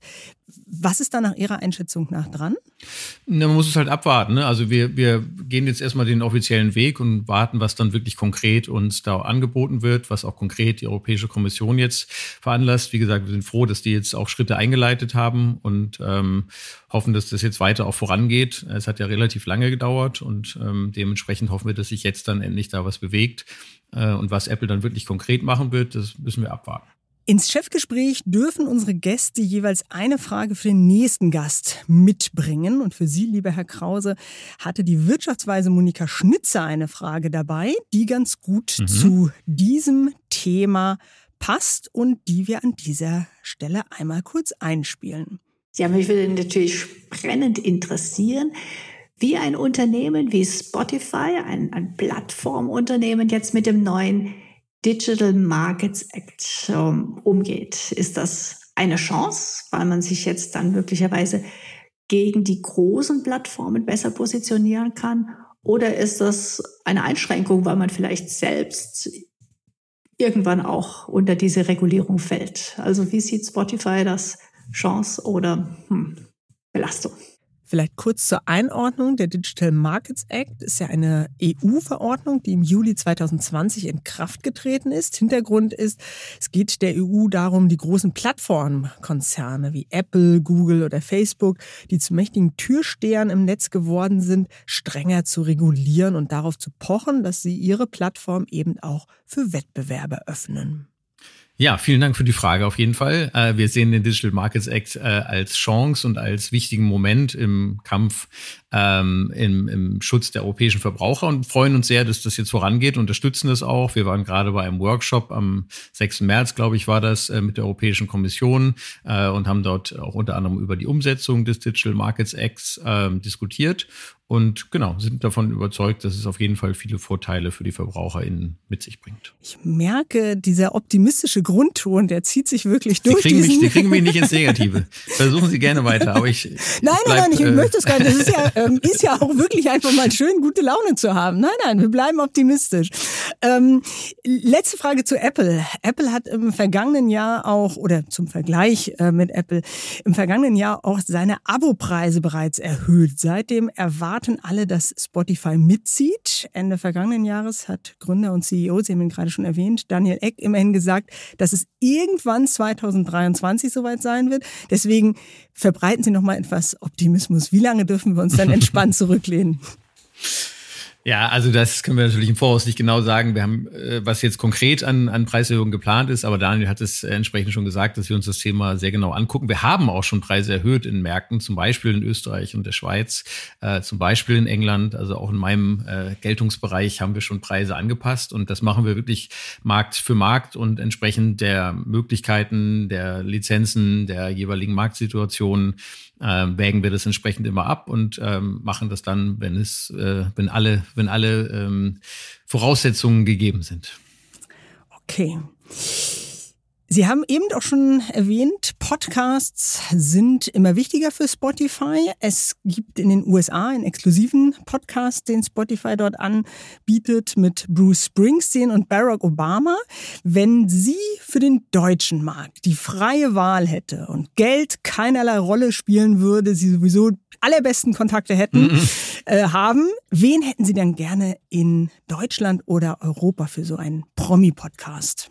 Was ist da nach Ihrer Einschätzung nach dran? Na, man muss es halt abwarten. Ne? Also wir, wir gehen jetzt erstmal den offiziellen Weg und warten, was dann wirklich konkret uns da angeboten wird, was auch konkret die Europäische Kommission jetzt veranlasst. Wie gesagt, wir sind froh, dass die jetzt auch Schritte eingeleitet haben und ähm, hoffen, dass das jetzt weiter auch vorangeht. Es hat ja relativ lange gedauert und ähm, dementsprechend hoffen wir, dass sich jetzt dann endlich da was bewegt. Äh, und was Apple dann wirklich konkret machen wird, das müssen wir abwarten. Ins Chefgespräch dürfen unsere Gäste jeweils eine Frage für den nächsten Gast mitbringen. Und für Sie, lieber Herr Krause, hatte die Wirtschaftsweise Monika Schnitzer eine Frage dabei, die ganz gut mhm. zu diesem Thema passt und die wir an dieser Stelle einmal kurz einspielen. Ja, mich würde natürlich brennend interessieren, wie ein Unternehmen wie Spotify, ein, ein Plattformunternehmen jetzt mit dem neuen Digital Markets Act umgeht. Ist das eine Chance, weil man sich jetzt dann möglicherweise gegen die großen Plattformen besser positionieren kann? Oder ist das eine Einschränkung, weil man vielleicht selbst irgendwann auch unter diese Regulierung fällt? Also wie sieht Spotify das? Chance oder hm, Belastung? Vielleicht kurz zur Einordnung. Der Digital Markets Act ist ja eine EU-Verordnung, die im Juli 2020 in Kraft getreten ist. Hintergrund ist, es geht der EU darum, die großen Plattformkonzerne wie Apple, Google oder Facebook, die zu mächtigen Türstehern im Netz geworden sind, strenger zu regulieren und darauf zu pochen, dass sie ihre Plattform eben auch für Wettbewerbe öffnen. Ja, vielen Dank für die Frage auf jeden Fall. Äh, wir sehen den Digital Markets Act äh, als Chance und als wichtigen Moment im Kampf ähm, im, im Schutz der europäischen Verbraucher und freuen uns sehr, dass das jetzt vorangeht, unterstützen das auch. Wir waren gerade bei einem Workshop am 6. März, glaube ich, war das, äh, mit der Europäischen Kommission und haben dort auch unter anderem über die Umsetzung des Digital Markets Acts diskutiert und genau, sind davon überzeugt, dass es auf jeden Fall viele Vorteile für die VerbraucherInnen mit sich bringt. Ich merke, dieser optimistische Grundton, der zieht sich wirklich durch. Sie kriegen, mich, Sie kriegen mich nicht ins Negative. Versuchen Sie gerne weiter, aber ich. Nein, bleib, nein, nein, ich äh, möchte es gar nicht. Das ist ja, ähm, ist ja auch wirklich einfach mal schön, gute Laune zu haben. Nein, nein, wir bleiben optimistisch. Ähm, letzte Frage zu Apple. Apple hat im vergangenen Jahr auch, oder zum Vergleich äh, mit Apple, im vergangenen Jahr auch seine Abopreise bereits erhöht. Seitdem erwartet erwarten alle, dass Spotify mitzieht. Ende vergangenen Jahres hat Gründer und CEO, Sie haben ihn gerade schon erwähnt, Daniel Eck immerhin gesagt, dass es irgendwann 2023 soweit sein wird. Deswegen verbreiten Sie noch mal etwas Optimismus. Wie lange dürfen wir uns dann entspannt zurücklehnen? Ja, also das können wir natürlich im Voraus nicht genau sagen. Wir haben, äh, was jetzt konkret an, an Preiserhöhungen geplant ist, aber Daniel hat es entsprechend schon gesagt, dass wir uns das Thema sehr genau angucken. Wir haben auch schon Preise erhöht in Märkten, zum Beispiel in Österreich und der Schweiz, äh, zum Beispiel in England, also auch in meinem äh, Geltungsbereich haben wir schon Preise angepasst und das machen wir wirklich Markt für Markt und entsprechend der Möglichkeiten, der Lizenzen, der jeweiligen Marktsituationen äh, wägen wir das entsprechend immer ab und ähm, machen das dann, wenn es, äh, wenn alle, wenn alle ähm, Voraussetzungen gegeben sind. Okay. Sie haben eben auch schon erwähnt, Podcasts sind immer wichtiger für Spotify. Es gibt in den USA einen exklusiven Podcast, den Spotify dort anbietet mit Bruce Springsteen und Barack Obama. Wenn sie für den deutschen Markt die freie Wahl hätte und Geld keinerlei Rolle spielen würde, sie sowieso allerbesten Kontakte hätten, mhm. äh, haben, wen hätten Sie dann gerne in Deutschland oder Europa für so einen Promi-Podcast?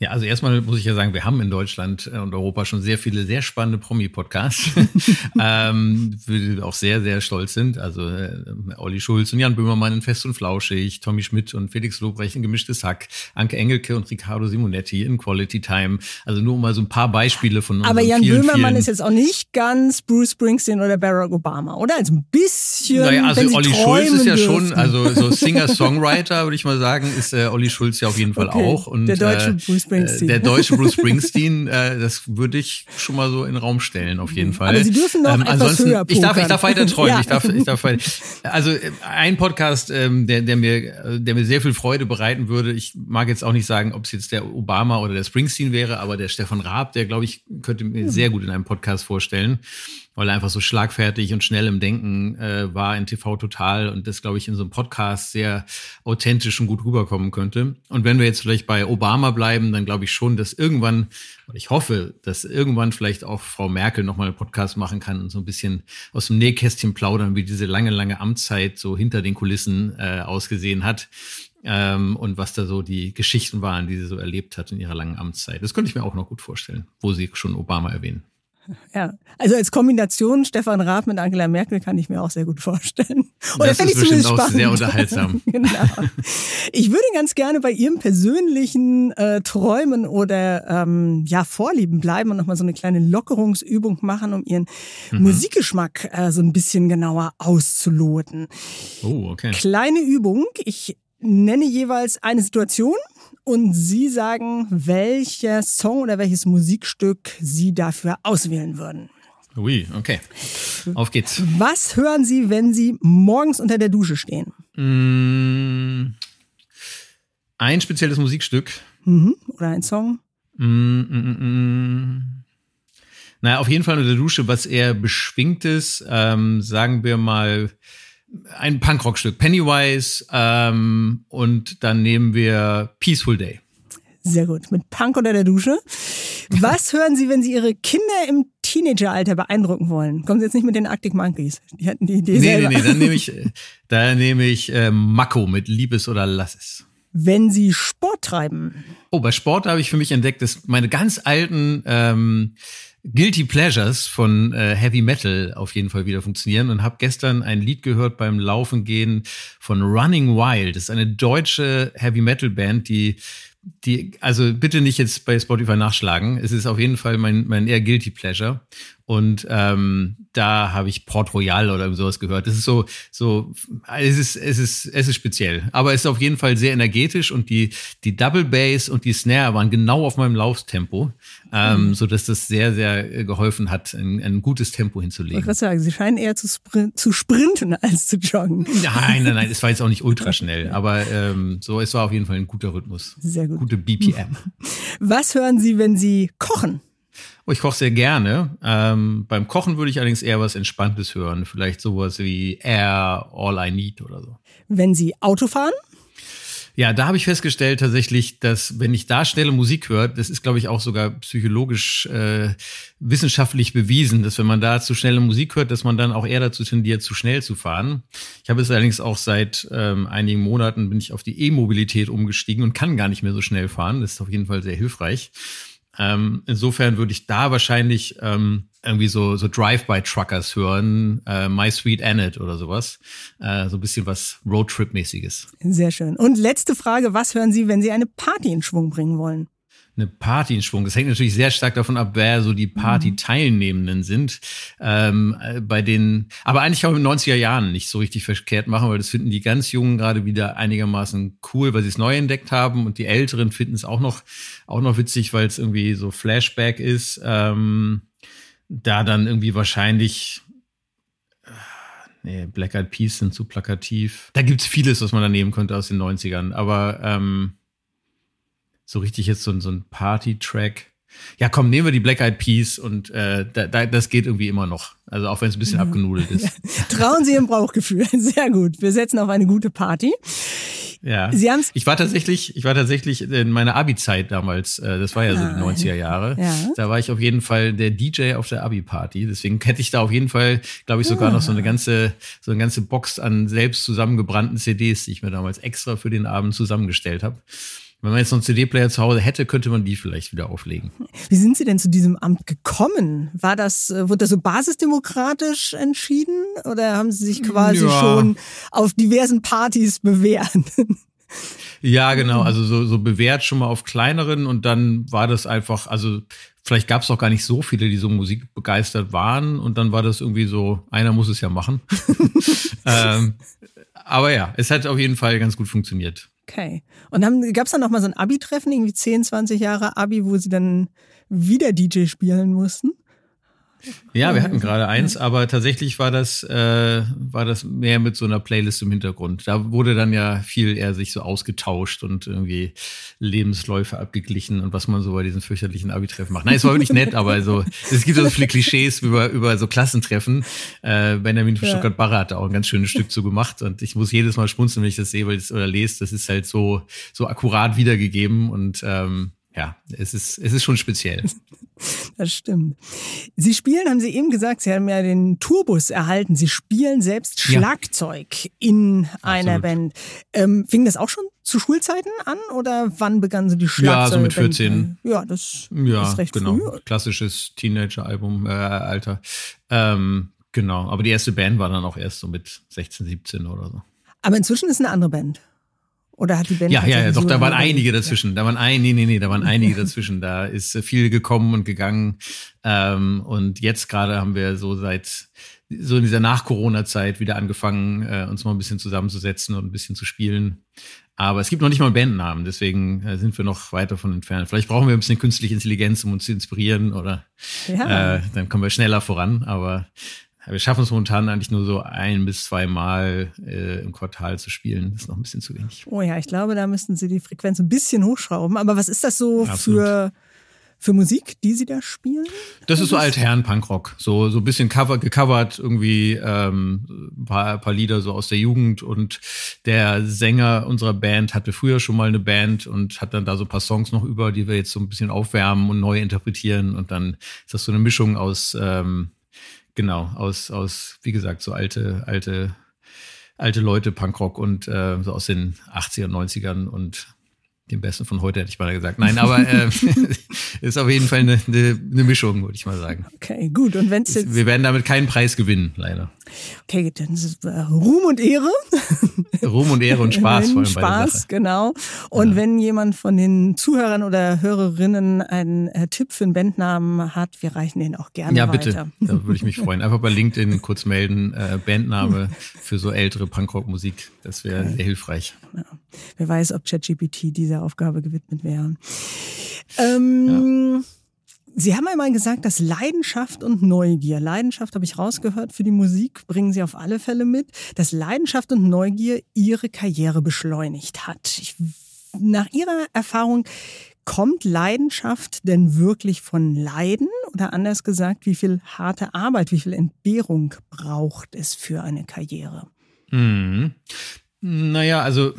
Ja, also erstmal muss ich ja sagen, wir haben in Deutschland äh, und Europa schon sehr viele sehr spannende Promi-Podcasts, ähm, für die wir auch sehr, sehr stolz sind. Also äh, Olli Schulz und Jan Böhmermann in Fest und Flauschig, Tommy Schmidt und Felix Lobrecht in Gemischtes Hack, Anke Engelke und Riccardo Simonetti in Quality Time. Also nur mal so ein paar Beispiele von Aber Jan vielen, Böhmermann vielen ist jetzt auch nicht ganz Bruce Springsteen oder Barack Obama, oder? Also ein bisschen. Naja, also Olli Schulz ist ja dürften. schon, also so Singer-Songwriter, würde ich mal sagen, ist äh, Olli Schulz ja auf jeden Fall okay. auch. Und, der deutsche äh, Bruce Springsteen. Der deutsche Bruce Springsteen, äh, das würde ich schon mal so in den Raum stellen, auf jeden Fall. Aber Sie dürfen noch ähm, etwas ansonsten, höher ich darf, ich darf weiter träumen. ja. Ich darf, ich darf weiter. Also ein Podcast, ähm, der, der mir, der mir sehr viel Freude bereiten würde. Ich mag jetzt auch nicht sagen, ob es jetzt der Obama oder der Springsteen wäre, aber der Stefan Raab, der glaube ich könnte mir sehr gut in einem Podcast vorstellen weil er einfach so schlagfertig und schnell im Denken äh, war in TV total und das, glaube ich, in so einem Podcast sehr authentisch und gut rüberkommen könnte. Und wenn wir jetzt vielleicht bei Obama bleiben, dann glaube ich schon, dass irgendwann, ich hoffe, dass irgendwann vielleicht auch Frau Merkel nochmal einen Podcast machen kann und so ein bisschen aus dem Nähkästchen plaudern, wie diese lange, lange Amtszeit so hinter den Kulissen äh, ausgesehen hat. Ähm, und was da so die Geschichten waren, die sie so erlebt hat in ihrer langen Amtszeit. Das könnte ich mir auch noch gut vorstellen, wo Sie schon Obama erwähnen. Ja, also als Kombination Stefan Raab mit Angela Merkel kann ich mir auch sehr gut vorstellen. Oder das ist bestimmt auch spannend. sehr unterhaltsam. genau. Ich würde ganz gerne bei Ihrem persönlichen äh, Träumen oder ähm, ja Vorlieben bleiben und nochmal so eine kleine Lockerungsübung machen, um Ihren mhm. Musikgeschmack äh, so ein bisschen genauer auszuloten. Oh, okay. Kleine Übung. Ich nenne jeweils eine Situation und Sie sagen, welcher Song oder welches Musikstück Sie dafür auswählen würden. Ui, okay. Auf geht's. Was hören Sie, wenn Sie morgens unter der Dusche stehen? Mm, ein spezielles Musikstück. Mhm. Oder ein Song? Mm, mm, mm, mm. naja, auf jeden Fall unter der Dusche, was eher beschwingtes, ähm, sagen wir mal ein Punkrock-Stück, Pennywise, ähm, und dann nehmen wir Peaceful Day. Sehr gut. Mit Punk unter der Dusche. Was hören Sie, wenn Sie Ihre Kinder im Teenageralter beeindrucken wollen, kommen Sie jetzt nicht mit den Arctic Monkeys. Die hatten die Idee nee, selber. Nee, nee, dann nehme ich, da nehme ich äh, Mako mit Liebes oder Lass es. Wenn Sie Sport treiben. Oh, bei Sport habe ich für mich entdeckt, dass meine ganz alten ähm, Guilty Pleasures von äh, Heavy Metal auf jeden Fall wieder funktionieren und habe gestern ein Lied gehört beim Laufen gehen von Running Wild. Das ist eine deutsche Heavy Metal Band, die die, also bitte nicht jetzt bei Spotify nachschlagen. Es ist auf jeden Fall mein, mein eher Guilty Pleasure. Und ähm, da habe ich Port Royal oder sowas gehört. Das ist so, so, es ist, es ist, es ist speziell. Aber es ist auf jeden Fall sehr energetisch und die, die Double Bass und die Snare waren genau auf meinem Lauftempo, ähm, mhm. so dass das sehr, sehr geholfen hat, ein, ein gutes Tempo hinzulegen. Ich sagen, Sie scheinen eher zu, sprin zu sprinten als zu joggen. Nein, nein, nein, es war jetzt auch nicht ultra schnell, aber ähm, so, es war auf jeden Fall ein guter Rhythmus. Sehr gut. Gute BPM. Was hören Sie, wenn Sie kochen? Oh, ich koche sehr gerne. Ähm, beim Kochen würde ich allerdings eher was Entspanntes hören. Vielleicht sowas wie Air, All I Need oder so. Wenn Sie Auto fahren? Ja, da habe ich festgestellt tatsächlich, dass wenn ich da schnelle Musik höre, das ist, glaube ich, auch sogar psychologisch äh, wissenschaftlich bewiesen, dass wenn man da zu schnelle Musik hört, dass man dann auch eher dazu tendiert, zu schnell zu fahren. Ich habe es allerdings auch seit ähm, einigen Monaten bin ich auf die E-Mobilität umgestiegen und kann gar nicht mehr so schnell fahren. Das ist auf jeden Fall sehr hilfreich. Ähm, insofern würde ich da wahrscheinlich ähm, irgendwie so, so Drive-by-Truckers hören, äh, My Sweet Annette oder sowas. Äh, so ein bisschen was Roadtrip-mäßiges. Sehr schön. Und letzte Frage, was hören Sie, wenn Sie eine Party in Schwung bringen wollen? Eine Party in Schwung. Das hängt natürlich sehr stark davon ab, wer so die Party-Teilnehmenden sind. Ähm, äh, bei den, aber eigentlich auch in den 90er Jahren nicht so richtig verkehrt machen, weil das finden die ganz Jungen gerade wieder einigermaßen cool, weil sie es neu entdeckt haben und die Älteren finden es auch noch, auch noch witzig, weil es irgendwie so Flashback ist. Ähm, da dann irgendwie wahrscheinlich äh, Nee, Black Eyed Peas sind zu plakativ. Da gibt's vieles, was man da nehmen könnte aus den 90ern. Aber ähm, so richtig jetzt so, so ein Party-Track. Ja, komm, nehmen wir die Black Eyed Peas und äh, da, da, das geht irgendwie immer noch. Also auch wenn es ein bisschen abgenudelt ist. Trauen Sie Ihrem Brauchgefühl. Sehr gut. Wir setzen auf eine gute Party. Ja. Sie haben's ich war tatsächlich, ich war tatsächlich in meiner Abi-Zeit damals, äh, das war ja so die 90er ah, Jahre. Ja. Da war ich auf jeden Fall der DJ auf der Abi-Party. Deswegen hätte ich da auf jeden Fall, glaube ich, sogar ja. noch so eine ganze, so eine ganze Box an selbst zusammengebrannten CDs, die ich mir damals extra für den Abend zusammengestellt habe. Wenn man jetzt noch einen CD-Player zu Hause hätte, könnte man die vielleicht wieder auflegen. Wie sind Sie denn zu diesem Amt gekommen? War das, äh, wurde das so basisdemokratisch entschieden oder haben Sie sich quasi ja. schon auf diversen Partys bewährt? Ja, genau. Also so, so bewährt schon mal auf kleineren und dann war das einfach, also vielleicht gab es auch gar nicht so viele, die so Musik begeistert waren und dann war das irgendwie so, einer muss es ja machen. ähm, aber ja, es hat auf jeden Fall ganz gut funktioniert. Okay. Und gab es dann noch mal so ein Abi-Treffen, irgendwie 10, 20 Jahre Abi, wo sie dann wieder DJ spielen mussten? Ja, wir hatten gerade eins, aber tatsächlich war das, äh, war das mehr mit so einer Playlist im Hintergrund. Da wurde dann ja viel eher sich so ausgetauscht und irgendwie Lebensläufe abgeglichen und was man so bei diesen fürchterlichen Abi-Treffen macht. Nein, es war wirklich nett, aber so, es gibt so viele Klischees über, über so Klassentreffen. Äh, Benjamin von ja. Stuttgart-Barre hat da auch ein ganz schönes Stück zu gemacht und ich muss jedes Mal schmunzeln, wenn ich das sehe weil das, oder lese. Das ist halt so, so akkurat wiedergegeben und ähm, ja, es ist, es ist schon speziell. Das stimmt. Sie spielen, haben Sie eben gesagt, Sie haben ja den Tourbus erhalten. Sie spielen selbst Schlagzeug ja. in einer Absolut. Band. Ähm, fing das auch schon zu Schulzeiten an oder wann begannen Sie die Schlagzeug? Ja, so mit 14. Ja, das ja, ist recht genau. früh. Klassisches Teenager-Album, äh, Alter. Ähm, genau, aber die erste Band war dann auch erst so mit 16, 17 oder so. Aber inzwischen ist eine andere Band. Oder hat die Band Ja, ja, ja, doch, da waren einige dazwischen. Da waren ein, nee, nee, nee, da waren einige dazwischen. Da ist viel gekommen und gegangen. Ähm, und jetzt gerade haben wir so seit so in dieser Nach-Corona-Zeit wieder angefangen, äh, uns mal ein bisschen zusammenzusetzen und ein bisschen zu spielen. Aber es gibt noch nicht mal einen Bandnamen, deswegen äh, sind wir noch weit davon entfernt. Vielleicht brauchen wir ein bisschen künstliche Intelligenz, um uns zu inspirieren oder ja. äh, dann kommen wir schneller voran. Aber wir schaffen es momentan eigentlich nur so ein bis zwei Mal äh, im Quartal zu spielen. Das ist noch ein bisschen zu wenig. Oh ja, ich glaube, da müssten Sie die Frequenz ein bisschen hochschrauben. Aber was ist das so für, für Musik, die Sie da spielen? Das ist so Altherren-Punkrock. So, so ein bisschen cover, gecovert, irgendwie ähm, ein paar, paar Lieder so aus der Jugend. Und der Sänger unserer Band hatte früher schon mal eine Band und hat dann da so ein paar Songs noch über, die wir jetzt so ein bisschen aufwärmen und neu interpretieren. Und dann ist das so eine Mischung aus, ähm, genau, aus, aus, wie gesagt, so alte, alte, alte Leute, Punkrock und äh, so aus den 80er, 90ern und den besten von heute, hätte ich mal gesagt. Nein, aber äh, ist auf jeden Fall eine, eine, eine Mischung, würde ich mal sagen. Okay, gut. Und wenn jetzt Wir werden damit keinen Preis gewinnen, leider. Okay, dann ist es äh, Ruhm und Ehre. Ruhm und Ehre und Spaß vor allem Spaß, genau. Und ja. wenn jemand von den Zuhörern oder Hörerinnen einen äh, Tipp für einen Bandnamen hat, wir reichen den auch gerne ja, weiter. Ja, bitte. Da würde ich mich freuen. Einfach bei LinkedIn kurz melden, äh, Bandname für so ältere Punkrock-Musik. Das wäre okay. sehr hilfreich. Ja. Wer weiß, ob ChatGPT dieser Aufgabe gewidmet wäre. Ähm, Sie haben einmal gesagt, dass Leidenschaft und Neugier, Leidenschaft habe ich rausgehört für die Musik, bringen Sie auf alle Fälle mit, dass Leidenschaft und Neugier Ihre Karriere beschleunigt hat. Ich, nach Ihrer Erfahrung, kommt Leidenschaft denn wirklich von Leiden? Oder anders gesagt, wie viel harte Arbeit, wie viel Entbehrung braucht es für eine Karriere? Mhm. Naja, also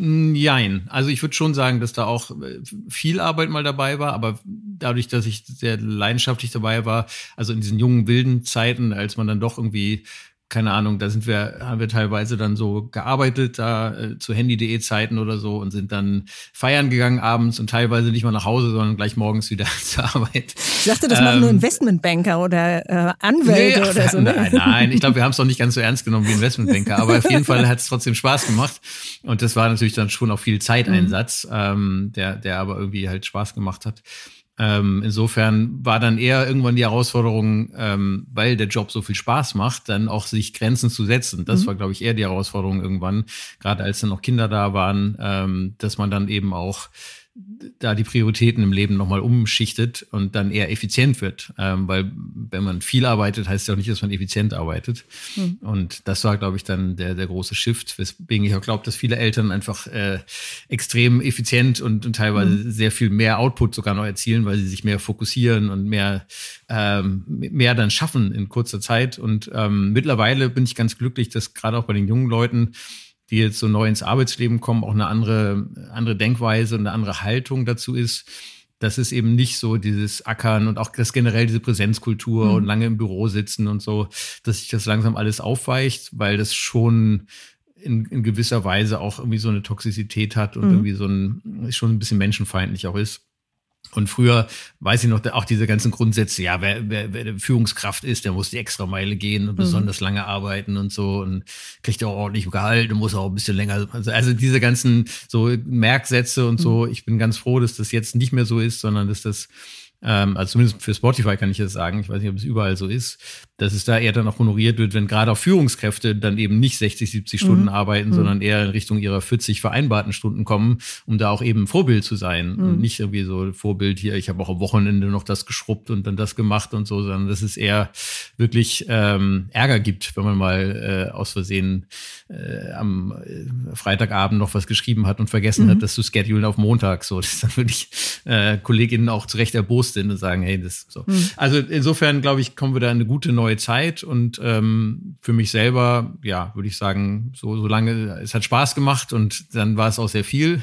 Nein, also ich würde schon sagen, dass da auch äh, viel Arbeit mal dabei war, aber dadurch, dass ich sehr leidenschaftlich dabei war, also in diesen jungen wilden Zeiten, als man dann doch irgendwie keine Ahnung, da sind wir, haben wir teilweise dann so gearbeitet, da äh, zu Handy.de Zeiten oder so und sind dann feiern gegangen abends und teilweise nicht mal nach Hause, sondern gleich morgens wieder zur Arbeit. Ich dachte, das ähm, machen nur ähm, Investmentbanker oder äh, Anwälte nee, oder so. Ne? Nein, nein, ich glaube, wir haben es doch nicht ganz so ernst genommen wie Investmentbanker, aber auf jeden Fall hat es trotzdem Spaß gemacht und das war natürlich dann schon auch viel Zeiteinsatz, mhm. ähm, der, der aber irgendwie halt Spaß gemacht hat. Ähm, insofern war dann eher irgendwann die Herausforderung, ähm, weil der Job so viel Spaß macht, dann auch sich Grenzen zu setzen. Das mhm. war, glaube ich, eher die Herausforderung irgendwann, gerade als dann noch Kinder da waren, ähm, dass man dann eben auch da die Prioritäten im Leben nochmal umschichtet und dann eher effizient wird. Ähm, weil wenn man viel arbeitet, heißt ja auch nicht, dass man effizient arbeitet. Mhm. Und das war, glaube ich, dann der, der große Shift, weswegen ich auch glaube, dass viele Eltern einfach äh, extrem effizient und, und teilweise mhm. sehr viel mehr Output sogar noch erzielen, weil sie sich mehr fokussieren und mehr, ähm, mehr dann schaffen in kurzer Zeit. Und ähm, mittlerweile bin ich ganz glücklich, dass gerade auch bei den jungen Leuten die jetzt so neu ins Arbeitsleben kommen, auch eine andere, andere Denkweise und eine andere Haltung dazu ist. Das ist eben nicht so dieses Ackern und auch das generell diese Präsenzkultur mhm. und lange im Büro sitzen und so, dass sich das langsam alles aufweicht, weil das schon in, in gewisser Weise auch irgendwie so eine Toxizität hat und mhm. irgendwie so ein, schon ein bisschen menschenfeindlich auch ist. Und früher weiß ich noch, auch diese ganzen Grundsätze, ja, wer, wer, wer Führungskraft ist, der muss die extra Meile gehen und mhm. besonders lange arbeiten und so und kriegt auch ordentlich Gehalt und muss auch ein bisschen länger. Also, also diese ganzen so Merksätze und so, mhm. ich bin ganz froh, dass das jetzt nicht mehr so ist, sondern dass das ähm, also zumindest für Spotify kann ich das sagen, ich weiß nicht, ob es überall so ist, dass es da eher dann auch honoriert wird, wenn gerade auch Führungskräfte dann eben nicht 60, 70 Stunden mhm. arbeiten, mhm. sondern eher in Richtung ihrer 40 vereinbarten Stunden kommen, um da auch eben Vorbild zu sein mhm. und nicht irgendwie so Vorbild hier, ich habe auch am Wochenende noch das geschrubbt und dann das gemacht und so, sondern dass es eher wirklich ähm, Ärger gibt, wenn man mal äh, aus Versehen äh, am äh, Freitagabend noch was geschrieben hat und vergessen hat, mhm. das zu schedulen auf Montag. So, das ist dann wirklich äh, Kolleginnen auch zurecht erbost sind und sagen, hey, das so. Mhm. Also insofern glaube ich, kommen wir da in eine gute neue Zeit und ähm, für mich selber, ja, würde ich sagen, so, so lange, es hat Spaß gemacht und dann war es auch sehr viel.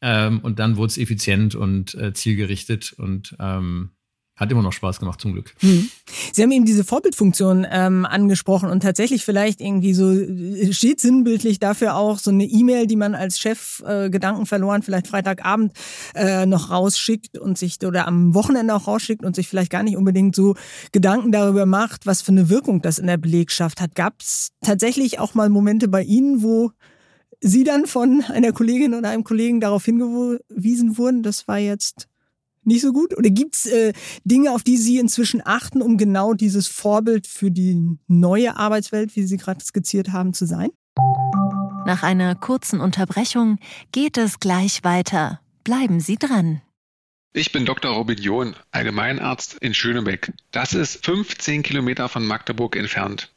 Ähm, und dann wurde es effizient und äh, zielgerichtet und ähm, hat immer noch Spaß gemacht, zum Glück. Hm. Sie haben eben diese Vorbildfunktion ähm, angesprochen und tatsächlich vielleicht irgendwie so äh, steht sinnbildlich dafür auch so eine E-Mail, die man als Chef äh, Gedanken verloren vielleicht Freitagabend äh, noch rausschickt und sich oder am Wochenende auch rausschickt und sich vielleicht gar nicht unbedingt so Gedanken darüber macht, was für eine Wirkung das in der Belegschaft hat. Gab es tatsächlich auch mal Momente bei Ihnen, wo Sie dann von einer Kollegin oder einem Kollegen darauf hingewiesen wurden, das war jetzt nicht so gut? Oder gibt's äh, Dinge, auf die Sie inzwischen achten, um genau dieses Vorbild für die neue Arbeitswelt, wie Sie gerade skizziert haben, zu sein? Nach einer kurzen Unterbrechung geht es gleich weiter. Bleiben Sie dran. Ich bin Dr. Robin John, Allgemeinarzt in Schönebeck. Das ist 15 Kilometer von Magdeburg entfernt.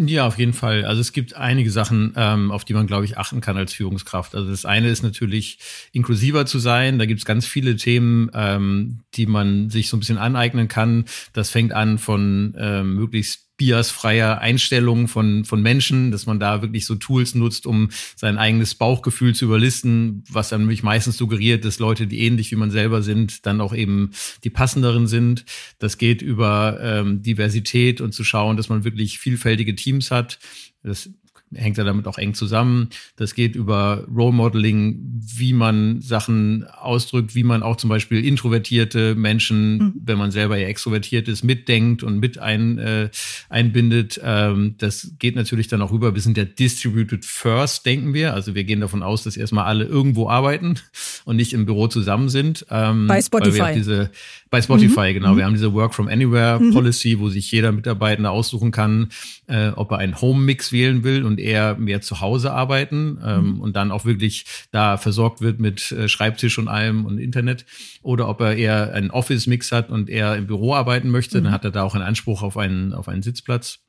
Ja, auf jeden Fall. Also es gibt einige Sachen, ähm, auf die man, glaube ich, achten kann als Führungskraft. Also das eine ist natürlich, inklusiver zu sein. Da gibt es ganz viele Themen, ähm, die man sich so ein bisschen aneignen kann. Das fängt an von ähm, möglichst biasfreier Einstellung von, von Menschen, dass man da wirklich so Tools nutzt, um sein eigenes Bauchgefühl zu überlisten, was dann nämlich meistens suggeriert, dass Leute, die ähnlich wie man selber sind, dann auch eben die passenderen sind. Das geht über ähm, Diversität und zu schauen, dass man wirklich vielfältige Teams hat. Das hängt ja damit auch eng zusammen. Das geht über Role Modeling, wie man Sachen ausdrückt, wie man auch zum Beispiel introvertierte Menschen, mhm. wenn man selber ja extrovertiert ist, mitdenkt und mit ein, äh, einbindet. Ähm, das geht natürlich dann auch rüber. Wir sind ja distributed first, denken wir. Also wir gehen davon aus, dass erstmal alle irgendwo arbeiten und nicht im Büro zusammen sind. Ähm, bei Spotify. Diese, bei Spotify, mhm. genau. Wir mhm. haben diese Work from Anywhere mhm. Policy, wo sich jeder Mitarbeitende aussuchen kann, äh, ob er einen Home-Mix wählen will und eher mehr zu Hause arbeiten ähm, mhm. und dann auch wirklich da versorgt wird mit äh, Schreibtisch und allem und Internet oder ob er eher einen Office-Mix hat und eher im Büro arbeiten möchte, mhm. dann hat er da auch einen Anspruch auf einen, auf einen Sitzplatz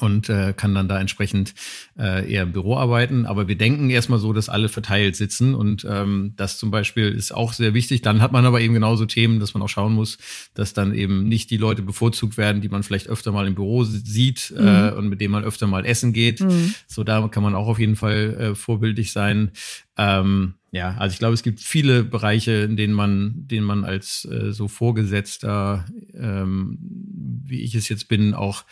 und äh, kann dann da entsprechend äh, eher im Büro arbeiten. Aber wir denken erstmal so, dass alle verteilt sitzen und ähm, das zum Beispiel ist auch sehr wichtig. Dann hat man aber eben genauso Themen, dass man auch schauen muss, dass dann eben nicht die Leute bevorzugt werden, die man vielleicht öfter mal im Büro sieht äh, mhm. äh, und mit denen man öfter mal essen geht. Mhm. So da kann man auch auf jeden Fall äh, vorbildlich sein. Ähm, ja, also ich glaube, es gibt viele Bereiche, in denen man, denen man als äh, so Vorgesetzter, ähm, wie ich es jetzt bin, auch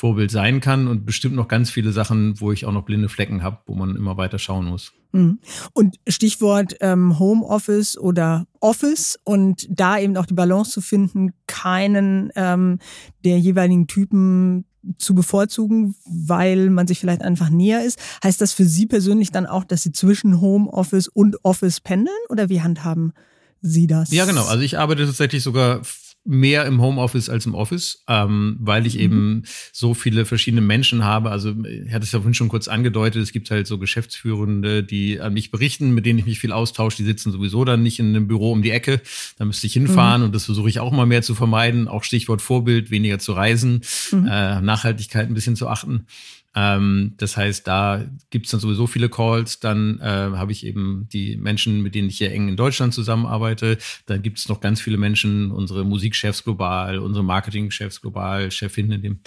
Vorbild sein kann und bestimmt noch ganz viele Sachen, wo ich auch noch blinde Flecken habe, wo man immer weiter schauen muss. Mhm. Und Stichwort ähm, Homeoffice oder Office und da eben auch die Balance zu finden, keinen ähm, der jeweiligen Typen zu bevorzugen, weil man sich vielleicht einfach näher ist. Heißt das für Sie persönlich dann auch, dass Sie zwischen Homeoffice und Office pendeln oder wie handhaben Sie das? Ja, genau. Also ich arbeite tatsächlich sogar mehr im Homeoffice als im Office, ähm, weil ich mhm. eben so viele verschiedene Menschen habe. Also ich hatte es ja vorhin schon kurz angedeutet, es gibt halt so Geschäftsführende, die an mich berichten, mit denen ich mich viel austausche. Die sitzen sowieso dann nicht in einem Büro um die Ecke. Da müsste ich hinfahren mhm. und das versuche ich auch mal mehr zu vermeiden. Auch Stichwort Vorbild, weniger zu reisen, mhm. äh, Nachhaltigkeit ein bisschen zu achten. Ähm, das heißt, da gibt's dann sowieso viele Calls. Dann äh, habe ich eben die Menschen, mit denen ich hier eng in Deutschland zusammenarbeite. Dann gibt's noch ganz viele Menschen, unsere Musikchefs global, unsere Marketingchefs global, Chefinnen in dem,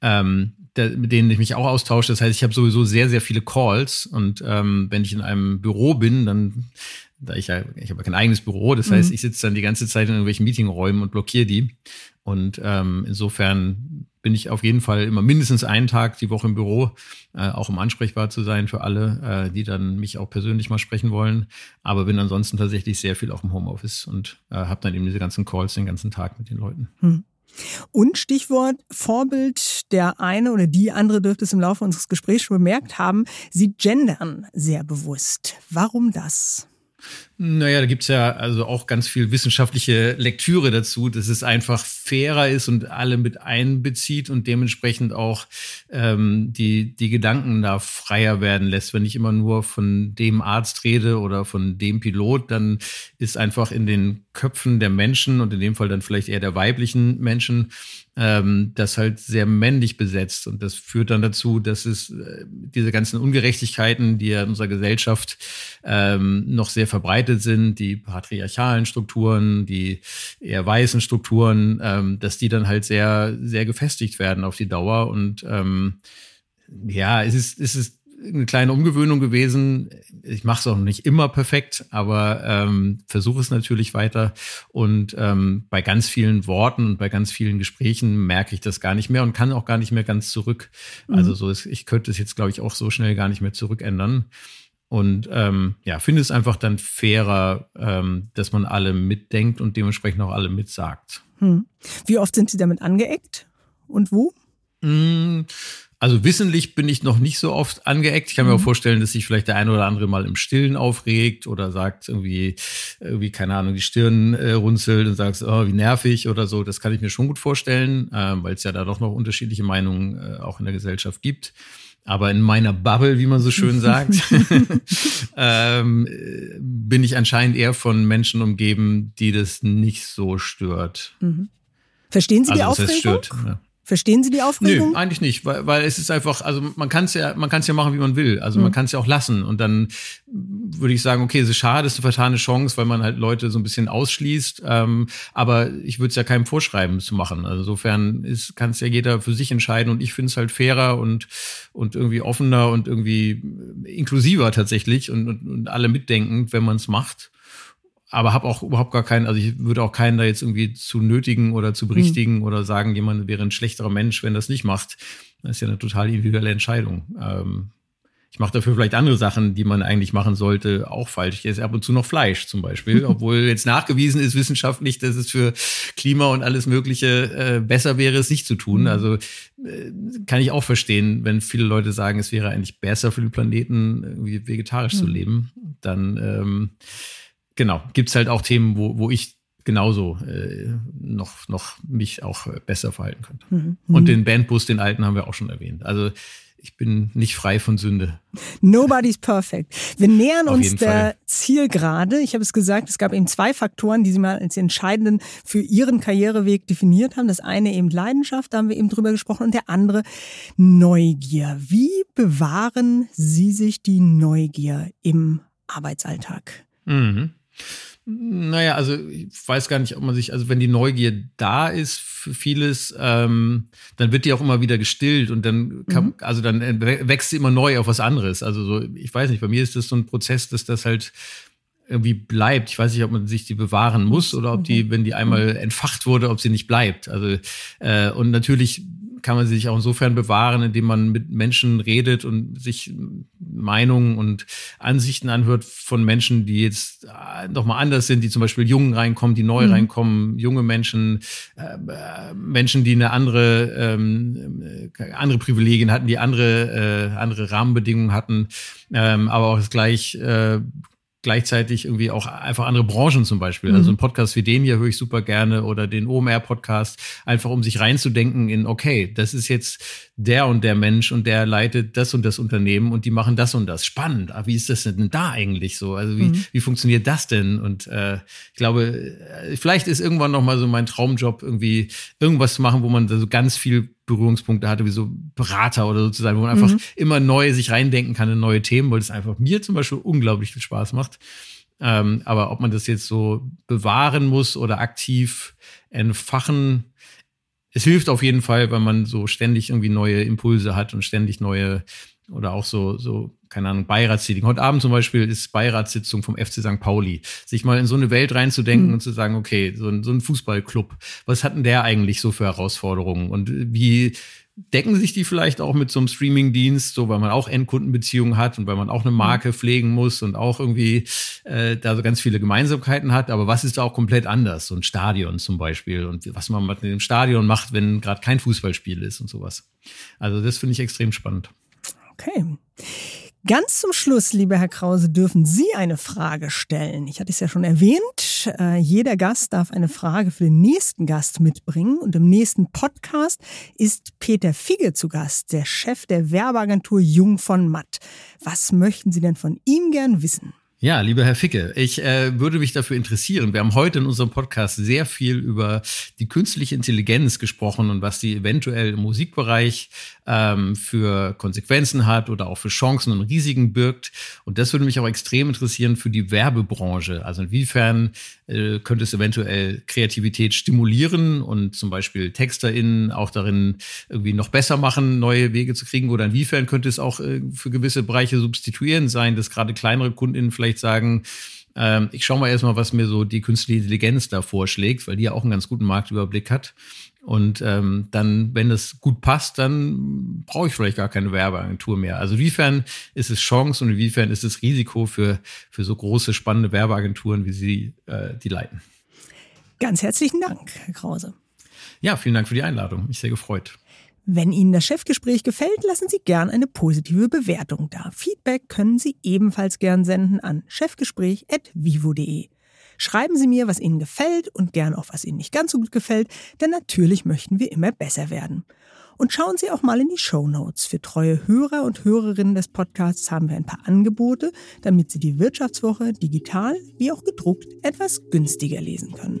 ähm, der, mit denen ich mich auch austausche. Das heißt, ich habe sowieso sehr, sehr viele Calls. Und ähm, wenn ich in einem Büro bin, dann da ich ja, ich habe kein eigenes Büro, das heißt, mhm. ich sitze dann die ganze Zeit in irgendwelchen Meetingräumen und blockiere die. Und ähm, insofern bin ich auf jeden Fall immer mindestens einen Tag die Woche im Büro, äh, auch um ansprechbar zu sein für alle, äh, die dann mich auch persönlich mal sprechen wollen. Aber bin ansonsten tatsächlich sehr viel auch im Homeoffice und äh, habe dann eben diese ganzen Calls den ganzen Tag mit den Leuten. Hm. Und Stichwort Vorbild, der eine oder die andere dürfte es im Laufe unseres Gesprächs schon bemerkt haben, sie gendern sehr bewusst. Warum das? Naja, da gibt's ja also auch ganz viel wissenschaftliche Lektüre dazu, dass es einfach fairer ist und alle mit einbezieht und dementsprechend auch ähm, die, die Gedanken da freier werden lässt. Wenn ich immer nur von dem Arzt rede oder von dem Pilot, dann ist einfach in den Köpfen der Menschen und in dem Fall dann vielleicht eher der weiblichen Menschen ähm, das halt sehr männlich besetzt. Und das führt dann dazu, dass es äh, diese ganzen Ungerechtigkeiten, die ja in unserer Gesellschaft ähm, noch sehr verbreitet sind, die patriarchalen Strukturen, die eher weißen Strukturen, ähm, dass die dann halt sehr, sehr gefestigt werden auf die Dauer. Und ähm, ja, es ist, es ist eine kleine Umgewöhnung gewesen. Ich mache es auch nicht immer perfekt, aber ähm, versuche es natürlich weiter. Und ähm, bei ganz vielen Worten und bei ganz vielen Gesprächen merke ich das gar nicht mehr und kann auch gar nicht mehr ganz zurück. Mhm. Also so ist, ich könnte es jetzt, glaube ich, auch so schnell gar nicht mehr zurückändern. Und ähm, ja, finde es einfach dann fairer, ähm, dass man alle mitdenkt und dementsprechend auch alle mitsagt. Hm. Wie oft sind Sie damit angeeckt und wo? Mm, Also wissentlich bin ich noch nicht so oft angeeckt. Ich kann mir auch mhm. vorstellen, dass sich vielleicht der eine oder andere mal im Stillen aufregt oder sagt irgendwie, irgendwie keine Ahnung, die Stirn äh, runzelt und sagt, oh, wie nervig oder so. Das kann ich mir schon gut vorstellen, äh, weil es ja da doch noch unterschiedliche Meinungen äh, auch in der Gesellschaft gibt. Aber in meiner Bubble, wie man so schön sagt, ähm, bin ich anscheinend eher von Menschen umgeben, die das nicht so stört. Mhm. Verstehen Sie die also, Aufregung? Stört, ja. Verstehen Sie die Aufregung? Nö, eigentlich nicht, weil, weil es ist einfach, also man kann es ja, man kann es ja machen, wie man will. Also mhm. man kann es ja auch lassen. Und dann würde ich sagen, okay, es ist schade, es ist eine vertane Chance, weil man halt Leute so ein bisschen ausschließt. Ähm, aber ich würde es ja keinem vorschreiben zu machen. Also insofern kann es ja jeder für sich entscheiden. Und ich finde es halt fairer und, und irgendwie offener und irgendwie inklusiver tatsächlich und, und, und alle mitdenken, wenn man es macht aber habe auch überhaupt gar keinen, also ich würde auch keinen da jetzt irgendwie zu nötigen oder zu berichtigen mhm. oder sagen, jemand wäre ein schlechterer Mensch, wenn das nicht macht. Das ist ja eine total individuelle Entscheidung. Ähm, ich mache dafür vielleicht andere Sachen, die man eigentlich machen sollte, auch falsch. Ich esse ab und zu noch Fleisch zum Beispiel, obwohl jetzt nachgewiesen ist wissenschaftlich, dass es für Klima und alles Mögliche äh, besser wäre, es nicht zu tun. Mhm. Also äh, kann ich auch verstehen, wenn viele Leute sagen, es wäre eigentlich besser für den Planeten, irgendwie vegetarisch mhm. zu leben. Dann ähm, genau, gibt es halt auch Themen, wo, wo ich genauso äh, noch, noch mich auch besser verhalten könnte. Mhm. Und den Bandbus, den alten, haben wir auch schon erwähnt. Also ich bin nicht frei von Sünde. Nobody's perfect. Wir nähern Auf uns der Fall. Zielgerade. Ich habe es gesagt, es gab eben zwei Faktoren, die Sie mal als entscheidenden für Ihren Karriereweg definiert haben. Das eine eben Leidenschaft, da haben wir eben drüber gesprochen, und der andere Neugier. Wie bewahren Sie sich die Neugier im Arbeitsalltag? Mhm. Naja, also ich weiß gar nicht, ob man sich, also wenn die Neugier da ist für vieles, ähm, dann wird die auch immer wieder gestillt und dann kann, mhm. also dann wächst sie immer neu auf was anderes. Also so, ich weiß nicht, bei mir ist das so ein Prozess, dass das halt irgendwie bleibt. Ich weiß nicht, ob man sich die bewahren muss oder ob die, mhm. wenn die einmal mhm. entfacht wurde, ob sie nicht bleibt. Also äh, und natürlich kann man sich auch insofern bewahren, indem man mit Menschen redet und sich Meinungen und Ansichten anhört von Menschen, die jetzt äh, nochmal anders sind, die zum Beispiel Jungen reinkommen, die neu mhm. reinkommen, junge Menschen, äh, Menschen, die eine andere, ähm, äh, andere Privilegien hatten, die andere, äh, andere Rahmenbedingungen hatten, ähm, aber auch das gleich äh, gleichzeitig irgendwie auch einfach andere Branchen zum Beispiel. Also mhm. Also ein Podcast wie den hier höre ich super gerne oder den OMR-Podcast, einfach um sich reinzudenken in, okay, das ist jetzt der und der Mensch und der leitet das und das Unternehmen und die machen das und das. Spannend. Aber wie ist das denn da eigentlich so? Also wie, mhm. wie funktioniert das denn? Und äh, ich glaube, äh, vielleicht ist irgendwann noch mal so mein Traumjob irgendwie irgendwas zu machen, wo man so ganz viel Berührungspunkte hatte, wie so Berater oder sozusagen, wo man einfach mhm. immer neu sich reindenken kann in neue Themen, weil es einfach mir zum Beispiel unglaublich viel Spaß macht. Ähm, aber ob man das jetzt so bewahren muss oder aktiv entfachen, es hilft auf jeden Fall, weil man so ständig irgendwie neue Impulse hat und ständig neue oder auch so, so, keine Ahnung, Beiratssitzung. Heute Abend zum Beispiel ist Beiratssitzung vom FC St. Pauli. Sich mal in so eine Welt reinzudenken mhm. und zu sagen, okay, so ein, so ein Fußballclub, was hat denn der eigentlich so für Herausforderungen? Und wie, decken sich die vielleicht auch mit so einem Streaming-Dienst, so weil man auch Endkundenbeziehungen hat und weil man auch eine Marke mhm. pflegen muss und auch irgendwie äh, da so ganz viele Gemeinsamkeiten hat. Aber was ist da auch komplett anders? So ein Stadion zum Beispiel und was man mit dem Stadion macht, wenn gerade kein Fußballspiel ist und sowas. Also das finde ich extrem spannend. Okay. Ganz zum Schluss, lieber Herr Krause, dürfen Sie eine Frage stellen. Ich hatte es ja schon erwähnt, äh, jeder Gast darf eine Frage für den nächsten Gast mitbringen. Und im nächsten Podcast ist Peter Figge zu Gast, der Chef der Werbeagentur Jung von Matt. Was möchten Sie denn von ihm gern wissen? Ja, lieber Herr Ficke, ich äh, würde mich dafür interessieren. Wir haben heute in unserem Podcast sehr viel über die künstliche Intelligenz gesprochen und was die eventuell im Musikbereich ähm, für Konsequenzen hat oder auch für Chancen und Risiken birgt. Und das würde mich auch extrem interessieren für die Werbebranche. Also inwiefern äh, könnte es eventuell Kreativität stimulieren und zum Beispiel TexterInnen auch darin irgendwie noch besser machen, neue Wege zu kriegen? Oder inwiefern könnte es auch äh, für gewisse Bereiche substituierend sein, dass gerade kleinere KundInnen vielleicht vielleicht sagen, ähm, ich schaue mal erstmal, was mir so die künstliche Intelligenz da vorschlägt, weil die ja auch einen ganz guten Marktüberblick hat. Und ähm, dann, wenn das gut passt, dann brauche ich vielleicht gar keine Werbeagentur mehr. Also inwiefern ist es Chance und inwiefern ist es Risiko für, für so große, spannende Werbeagenturen, wie Sie äh, die leiten? Ganz herzlichen Dank, Herr Krause. Ja, vielen Dank für die Einladung. Mich sehr gefreut. Wenn Ihnen das Chefgespräch gefällt, lassen Sie gern eine positive Bewertung da. Feedback können Sie ebenfalls gern senden an chefgespräch.vivo.de. Schreiben Sie mir, was Ihnen gefällt und gern auch, was Ihnen nicht ganz so gut gefällt, denn natürlich möchten wir immer besser werden. Und schauen Sie auch mal in die Show Notes. Für treue Hörer und Hörerinnen des Podcasts haben wir ein paar Angebote, damit Sie die Wirtschaftswoche digital wie auch gedruckt etwas günstiger lesen können.